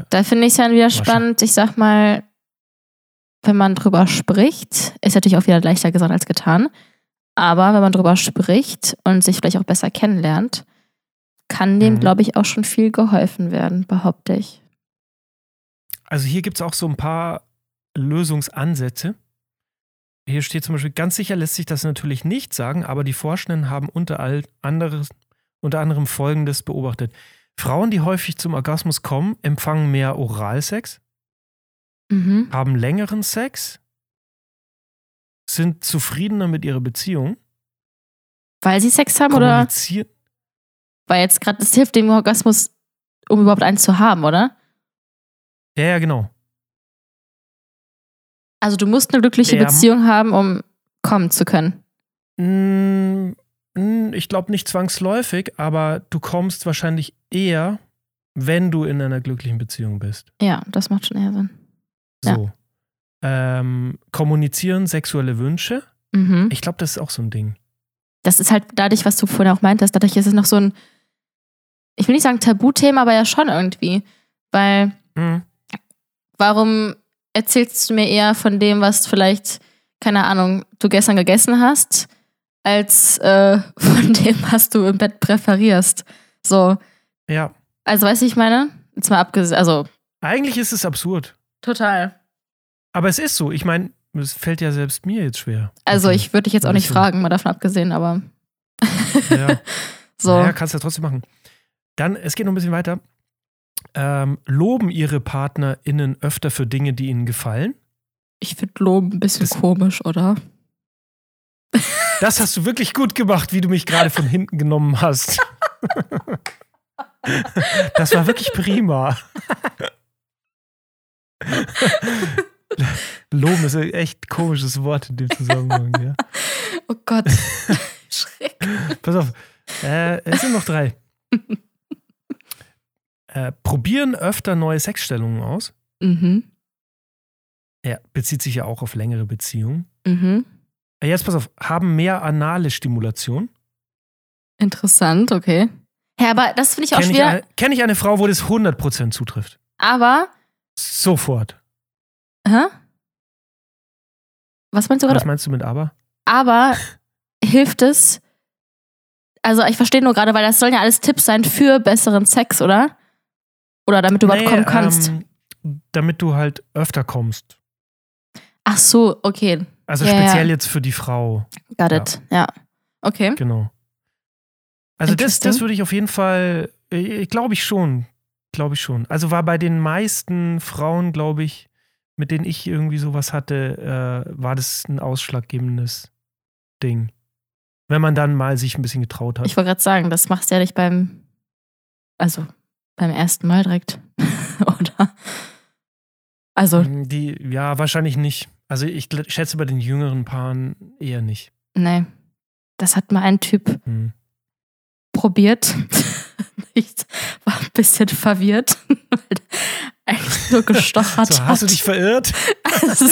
Da finde ich es dann wieder spannend. Ich sag mal, wenn man drüber spricht, ist natürlich auch wieder leichter gesagt als getan. Aber wenn man drüber spricht und sich vielleicht auch besser kennenlernt, kann dem, Mhm. glaube ich, auch schon viel geholfen werden, behaupte ich. Also hier gibt es auch so ein paar Lösungsansätze. Hier steht zum Beispiel, ganz sicher lässt sich das natürlich nicht sagen, aber die Forschenden haben unter, all anderes, unter anderem Folgendes beobachtet. Frauen, die häufig zum Orgasmus kommen, empfangen mehr Oralsex, Mhm. haben längeren Sex, sind zufriedener mit ihrer Beziehung, Weil sie Sex haben oder. Weil jetzt gerade das hilft dem Orgasmus, um überhaupt einen zu haben, oder? Ja, ja, genau. Also du musst eine glückliche Der- Beziehung haben, um kommen zu können. Mm, mm, Ich glaube nicht zwangsläufig, aber du kommst wahrscheinlich eher, wenn du in einer glücklichen Beziehung bist. Ja, das macht schon eher Sinn. Ja. So. Ähm, kommunizieren sexuelle Wünsche. Mhm. Ich glaube, das ist auch so ein Ding. das ist halt dadurch, was du vorhin auch meintest, dadurch ist es noch so ein, ich will nicht sagen Tabuthema, aber ja schon irgendwie. Weil Mhm. warum erzählst du mir eher von dem, was vielleicht, keine Ahnung, du gestern gegessen hast, als äh, von dem, was du im Bett präferierst? So, Ja. also weißt du, ich meine? Jetzt mal abgesehen, also Eigentlich ist es absurd. total. Aber es ist so. Ich meine, es fällt ja selbst mir jetzt schwer. Also ich würde dich jetzt auch Ein nicht fragen, mal davon abgesehen, aber Ja. so. Naja, kannst du ja trotzdem machen. Dann, es geht noch ein bisschen weiter. ähm, loben ihre PartnerInnen öfter für Dinge, die ihnen gefallen. Ich finde Loben ein bisschen Das- komisch, oder? Das hast du wirklich gut gemacht, wie du mich gerade von hinten genommen hast. Das war wirklich prima. Loben ist ein echt komisches Wort in dem Zusammenhang. Ja. Oh Gott. Schreck. Pass auf, äh, es sind noch drei. Äh, probieren öfter neue Sexstellungen aus. Mhm. Ja, bezieht sich ja auch auf längere Beziehungen. Mhm. Äh, Jetzt pass auf, haben mehr anale Stimulation. Interessant, okay. Ja, aber das finde ich auch Kenne ich, schwer. eine- kenn ich eine Frau, wo das 100% zutrifft. Aber, Sofort. hä? Was meinst du gerade? Was meinst du mit aber? Aber hilft es? Also ich verstehe nur gerade, weil das sollen ja alles Tipps sein für besseren Sex, oder? Oder damit du überhaupt Nee, kommen kannst. Ähm, damit du halt öfter kommst. Ach so, okay. Also Ja, speziell ja. jetzt für die Frau. Got Ja. it. Ja. Okay. Genau. Also das, das würde ich auf jeden Fall, äh, glaube ich schon. Glaube ich schon. Also war bei den meisten Frauen, glaube ich, mit denen ich irgendwie sowas hatte, äh, war das ein ausschlaggebendes Ding. Wenn man dann mal sich ein bisschen getraut hat. Ich wollte gerade sagen, das machst du ja nicht beim, also beim ersten Mal direkt, oder? Also, Die, ja, wahrscheinlich nicht. Also ich schätze bei den jüngeren Paaren eher nicht. nee. Das hat mal ein Typ Hm. probiert. Ich war ein bisschen verwirrt, weil eigentlich nur gestochert So, hat. hast du dich verirrt? Also,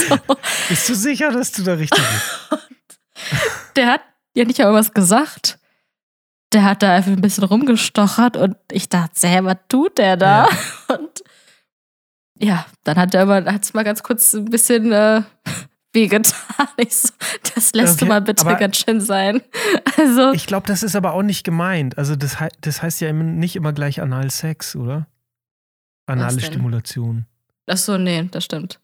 Bist du sicher, dass du da richtig bist? der hat ja nicht mal was gesagt. Der hat da einfach ein bisschen rumgestochert und ich dachte, hä, was tut der da? Und ja, dann hat er es mal ganz kurz ein bisschen äh, wehgetan. Ich so, das lässt du Okay, mal bitte ganz schön sein. Also, Ich glaube, das ist aber auch nicht gemeint. Also das, hei- das heißt ja immer- nicht immer gleich Analsex, oder? Anale? Stimulation. ach so, nee, das stimmt.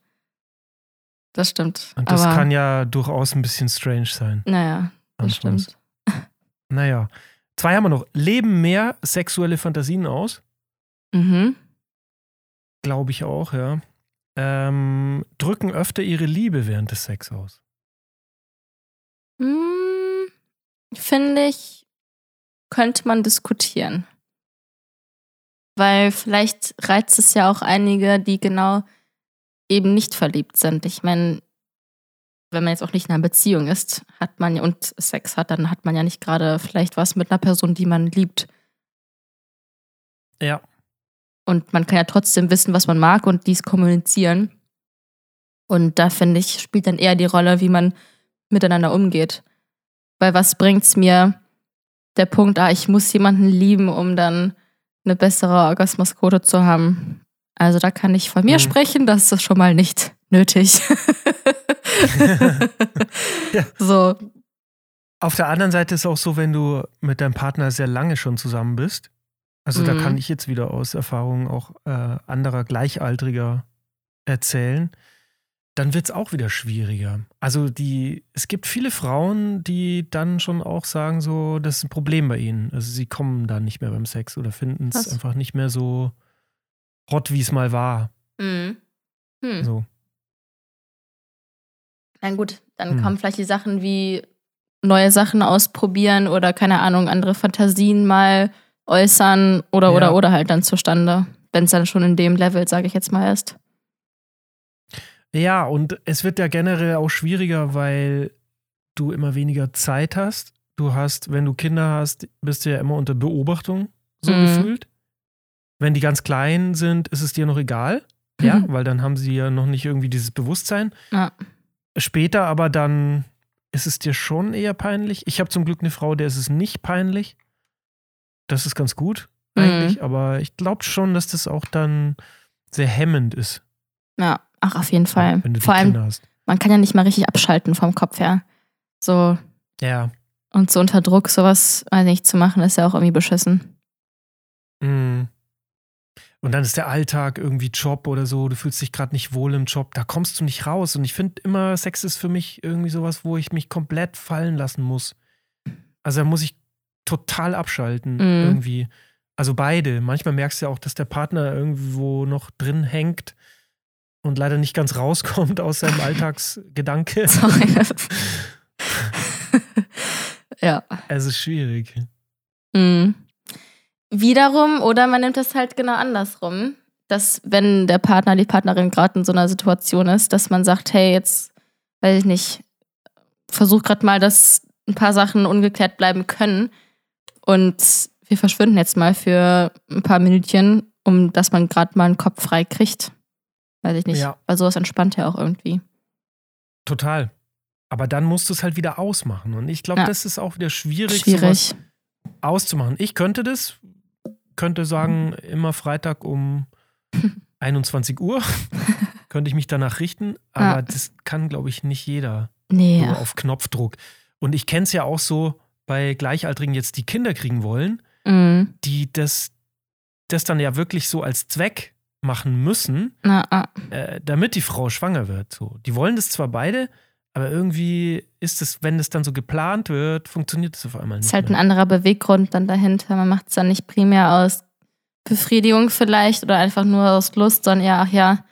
Das stimmt. Und das aber, kann ja durchaus ein bisschen strange sein. naja, das anfangs. stimmt. Naja. Zwei haben wir noch. Leben mehr sexuelle Fantasien aus? Mhm. Glaube ich auch, ja. Ähm, drücken öfter ihre Liebe während des Sex aus. Hm, Finde ich, könnte man diskutieren. Weil vielleicht reizt es ja auch einige, die genau eben nicht verliebt sind. Ich meine, wenn man jetzt auch nicht in einer Beziehung ist, hat man und Sex hat, dann hat man ja nicht gerade vielleicht was mit einer Person, die man liebt. Ja. Und man kann ja trotzdem wissen, was man mag und dies kommunizieren. Und da finde ich, spielt dann eher die Rolle, wie man miteinander umgeht. Weil was bringt's mir, der Punkt, ah, ich muss jemanden lieben, um dann eine bessere Orgasmusquote zu haben. Also da kann ich von mir Mhm. sprechen, das ist schon mal nicht nötig. Ja. So, Auf der anderen Seite ist auch so, wenn du mit deinem Partner sehr lange schon zusammen bist. Also da Mhm. kann ich jetzt wieder aus Erfahrungen auch äh, anderer Gleichaltriger erzählen. Dann wird es auch wieder schwieriger. Also die, es gibt viele Frauen, die dann schon auch sagen, so, das ist ein Problem bei ihnen. Also sie kommen dann nicht mehr beim Sex oder finden es einfach nicht mehr so hot, wie es mal war. Mhm. Hm. So. Na gut, dann Hm. kommen vielleicht die Sachen wie neue Sachen ausprobieren oder keine Ahnung, andere Fantasien mal äußern oder Ja. oder oder halt dann zustande, wenn es dann schon in dem Level, sage ich jetzt mal, ist. Ja, und es wird ja generell auch schwieriger, weil du immer weniger Zeit hast. Du hast, wenn du Kinder hast, bist du ja immer unter Beobachtung, so Mhm. gefühlt. Wenn die ganz klein sind, ist es dir noch egal. Ja, Mhm. weil dann haben sie ja noch nicht irgendwie dieses Bewusstsein. Ja. Später aber dann ist es dir schon eher peinlich. Ich habe zum Glück eine Frau, der ist es nicht peinlich. Das ist ganz gut Mhm. eigentlich, aber ich glaube schon, dass das auch dann sehr hemmend ist, Ja, ach, auf jeden Fall. wenn du die Vor allem, man kann ja nicht mal richtig abschalten vom Kopf her. So, Ja. und so unter Druck sowas weiß nicht, zu machen, ist ja auch irgendwie beschissen. Mhm. Und dann ist der Alltag irgendwie Job oder so, du fühlst dich gerade nicht wohl im Job, da kommst du nicht raus. Und ich finde immer, Sex ist für mich irgendwie sowas, wo ich mich komplett fallen lassen muss. Also da muss ich total abschalten Mhm. irgendwie. Also beide. Manchmal merkst du ja auch, dass der Partner irgendwo noch drin hängt und leider nicht ganz rauskommt aus seinem Alltagsgedanke. Ja. Es ist schwierig. Mhm. Wiederum, oder man nimmt das halt genau andersrum, dass wenn der Partner, die Partnerin gerade in so einer Situation ist, dass man sagt, hey, jetzt, weiß ich nicht, versuch gerade mal, dass ein paar Sachen ungeklärt bleiben können und wir verschwinden jetzt mal für ein paar Minütchen, um dass man gerade mal einen Kopf frei kriegt. Weiß ich nicht. Ja. Weil sowas entspannt ja auch irgendwie. Total. Aber dann musst du es halt wieder ausmachen. Und ich glaube, Ja. das ist auch wieder schwierig, Schwierig. auszumachen. Ich könnte das, könnte sagen, immer Freitag um 21 Uhr könnte ich mich danach richten, aber Ja. das kann, glaube ich, nicht jeder Nee. nur auf Knopfdruck. Und ich kenne es ja auch so bei Gleichaltrigen jetzt, die Kinder kriegen wollen, Mhm. die das, das dann ja wirklich so als Zweck machen müssen, Na, ah. äh, damit die Frau schwanger wird. So. Die wollen das zwar beide, aber irgendwie ist es, wenn es dann so geplant wird, funktioniert es auf einmal nicht. Ist halt ein mehr. anderer Beweggrund dann dahinter. Man macht es dann nicht primär aus Befriedigung vielleicht oder einfach nur aus Lust, sondern eher, ach ja,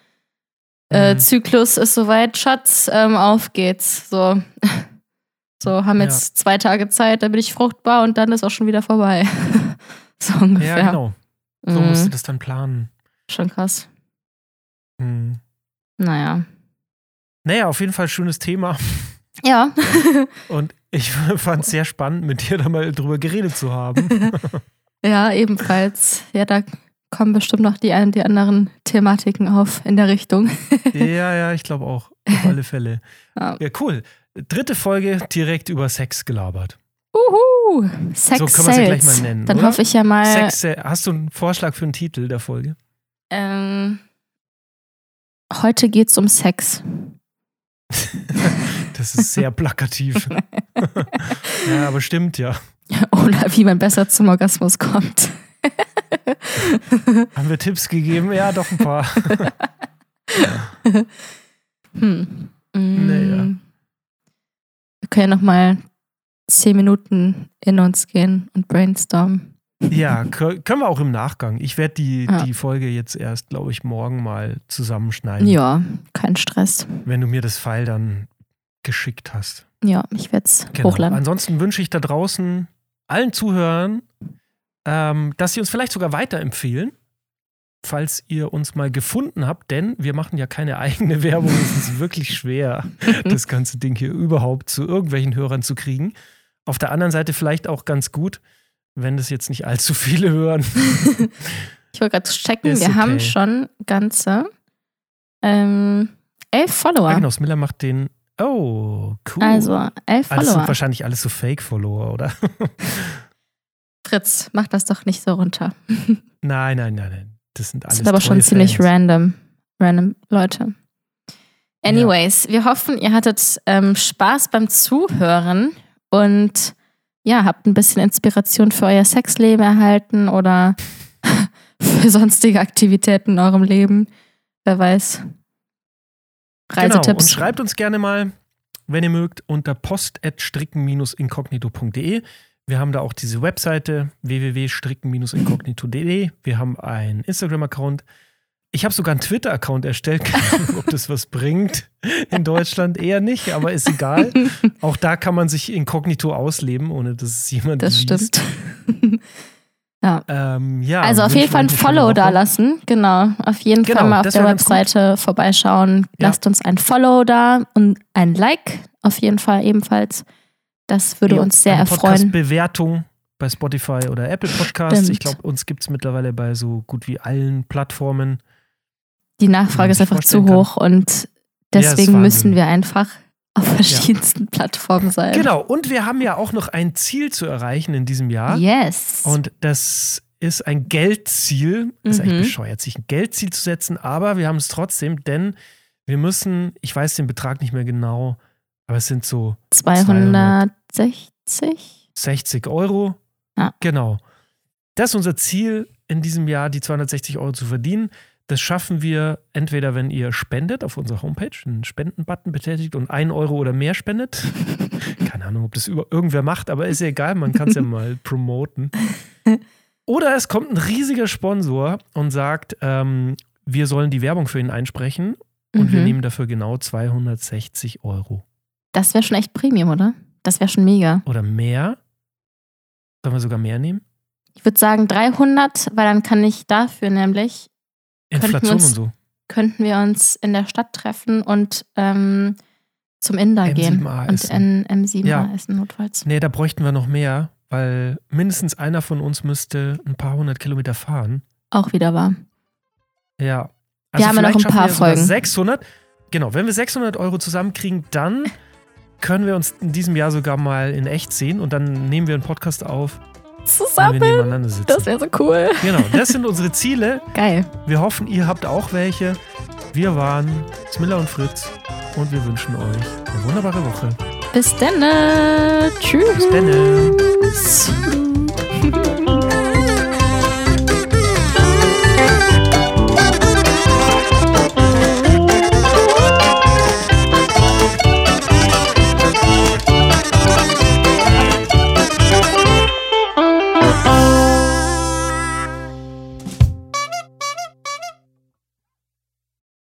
äh, Mhm. Zyklus ist soweit, Schatz, ähm, auf geht's. So. so, haben Ja. jetzt zwei Tage Zeit, dann bin ich fruchtbar und dann ist auch schon wieder vorbei. so ungefähr. Ja, genau. So Mhm. musst du das dann planen. Schon krass. Hm. Naja. Naja, auf jeden Fall schönes Thema. Ja. Und ich fand es sehr spannend, mit dir da mal drüber geredet zu haben. ja, ebenfalls. Ja, da kommen bestimmt noch die, ein- die anderen Thematiken auf in der Richtung. ja, ja, ich glaube auch. Auf alle Fälle. Ja. Ja, cool. Dritte Folge direkt über Sex gelabert. Uhu. Sex So können wir sie gleich Sales. mal nennen, Dann oder? hoffe ich ja mal. Sex, hast du einen Vorschlag für einen Titel der Folge? Ähm, heute geht's um Sex. Das ist sehr plakativ. ja, aber stimmt ja. Oder wie man besser zum Orgasmus kommt. Haben wir Tipps gegeben? Ja, doch ein paar. Hm. Mm. Naja. Wir können ja nochmal zehn Minuten in uns gehen und brainstormen. Ja, kö- können wir auch im Nachgang. Ich werde die, Ja. die Folge jetzt erst, glaube ich, morgen mal zusammenschneiden, Ja, kein Stress. wenn du mir das Pfeil dann geschickt hast. Ja, ich werde es Genau. hochladen. Ansonsten wünsche ich da draußen allen Zuhörern, ähm, dass sie uns vielleicht sogar weiterempfehlen, falls ihr uns mal gefunden habt, denn wir machen ja keine eigene Werbung. Es ist wirklich schwer, das ganze Ding hier überhaupt zu irgendwelchen Hörern zu kriegen. Auf der anderen Seite vielleicht auch ganz gut, wenn das jetzt nicht allzu viele hören. Ich wollte gerade checken, Ist wir haben okay. schon ganze ähm, elf Follower. Agnos Miller macht den. Oh, cool. Also elf Ah, das sind Follower. wahrscheinlich alles so Fake-Follower, oder? Fritz, mach das doch nicht so runter. nein, nein, nein, nein. Das sind Das alles sind aber schon ziemlich Fans. random, random Leute. Anyways, wir hoffen, ihr hattet ähm, Spaß beim Zuhören und ja, habt ein bisschen Inspiration für euer Sexleben erhalten oder für sonstige Aktivitäten in eurem Leben. Wer weiß. Genau, und Reisetipps. schreibt uns gerne mal, wenn ihr mögt, unter post.stricken-inkognito.de. Wir haben da auch diese Webseite www.stricken-inkognito.de. Wir haben einen Instagram-Account. Ich habe sogar einen Twitter-Account erstellt. Ahnung, ob das was bringt. In Deutschland eher nicht, aber ist egal. Auch da kann man sich inkognito ausleben, ohne dass es jemand das liest. stimmt. Ähm, ja, also auf jeden Fall ein Follow da lassen. Genau. Auf jeden Genau, Fall mal auf der ganz gut. Webseite vorbeischauen. Ja. Lasst uns ein Follow da und ein Like auf jeden Fall ebenfalls. Das würde Ja, uns sehr erfreuen. Podcast-Bewertung bei Spotify oder Apple Podcasts. Stimmt. Ich glaube, uns gibt es mittlerweile bei so gut wie allen Plattformen. Die Nachfrage ist einfach zu vorstellen kann. hoch und Ja, deswegen Wahnsinn. müssen wir einfach auf verschiedensten Plattformen sein. Genau, und wir haben ja auch noch ein Ziel zu erreichen in diesem Jahr. Yes. Und das ist ein Geldziel. Das ist Mhm. eigentlich bescheuert, sich ein Geldziel zu setzen, aber wir haben es trotzdem, denn wir müssen, ich weiß den Betrag nicht mehr genau, aber es sind so 260? 60 Euro. Ja. Genau. Das ist unser Ziel in diesem Jahr, die 260 Euro zu verdienen. Das schaffen wir entweder, wenn ihr spendet auf unserer Homepage, einen Spendenbutton betätigt und 1 Euro oder mehr spendet. Keine Ahnung, ob das über irgendwer macht, aber ist ja egal, man kann es ja mal promoten. Oder es kommt ein riesiger Sponsor und sagt, ähm, wir sollen die Werbung für ihn einsprechen und wir Mhm. nehmen dafür genau 260 Euro. Das wäre schon echt Premium, oder? Das wäre schon mega. Oder mehr. Sollen wir sogar mehr nehmen? Ich würde sagen 300, weil dann kann ich dafür nämlich, wir Inflation uns- und so. könnten wir uns in der Stadt treffen und ähm, zum Inder M7A gehen und essen. in M7 Ja. essen notfalls. Nee, da bräuchten wir noch mehr, weil mindestens einer von uns müsste ein paar hundert Kilometer fahren. Auch wieder wahr. Ja. Wir haben ja noch ein paar Folgen. 600. Genau, wenn wir 600 Euro zusammenkriegen, dann können wir uns in diesem Jahr sogar mal in echt sehen und dann nehmen wir einen Podcast auf, nebeneinander sitzen. Das wäre so cool. genau, das sind unsere Ziele. Geil. Wir hoffen, ihr habt auch welche. Wir waren Smilla und Fritz und wir wünschen euch eine wunderbare Woche. Bis dann. Tschüss. Bis dann.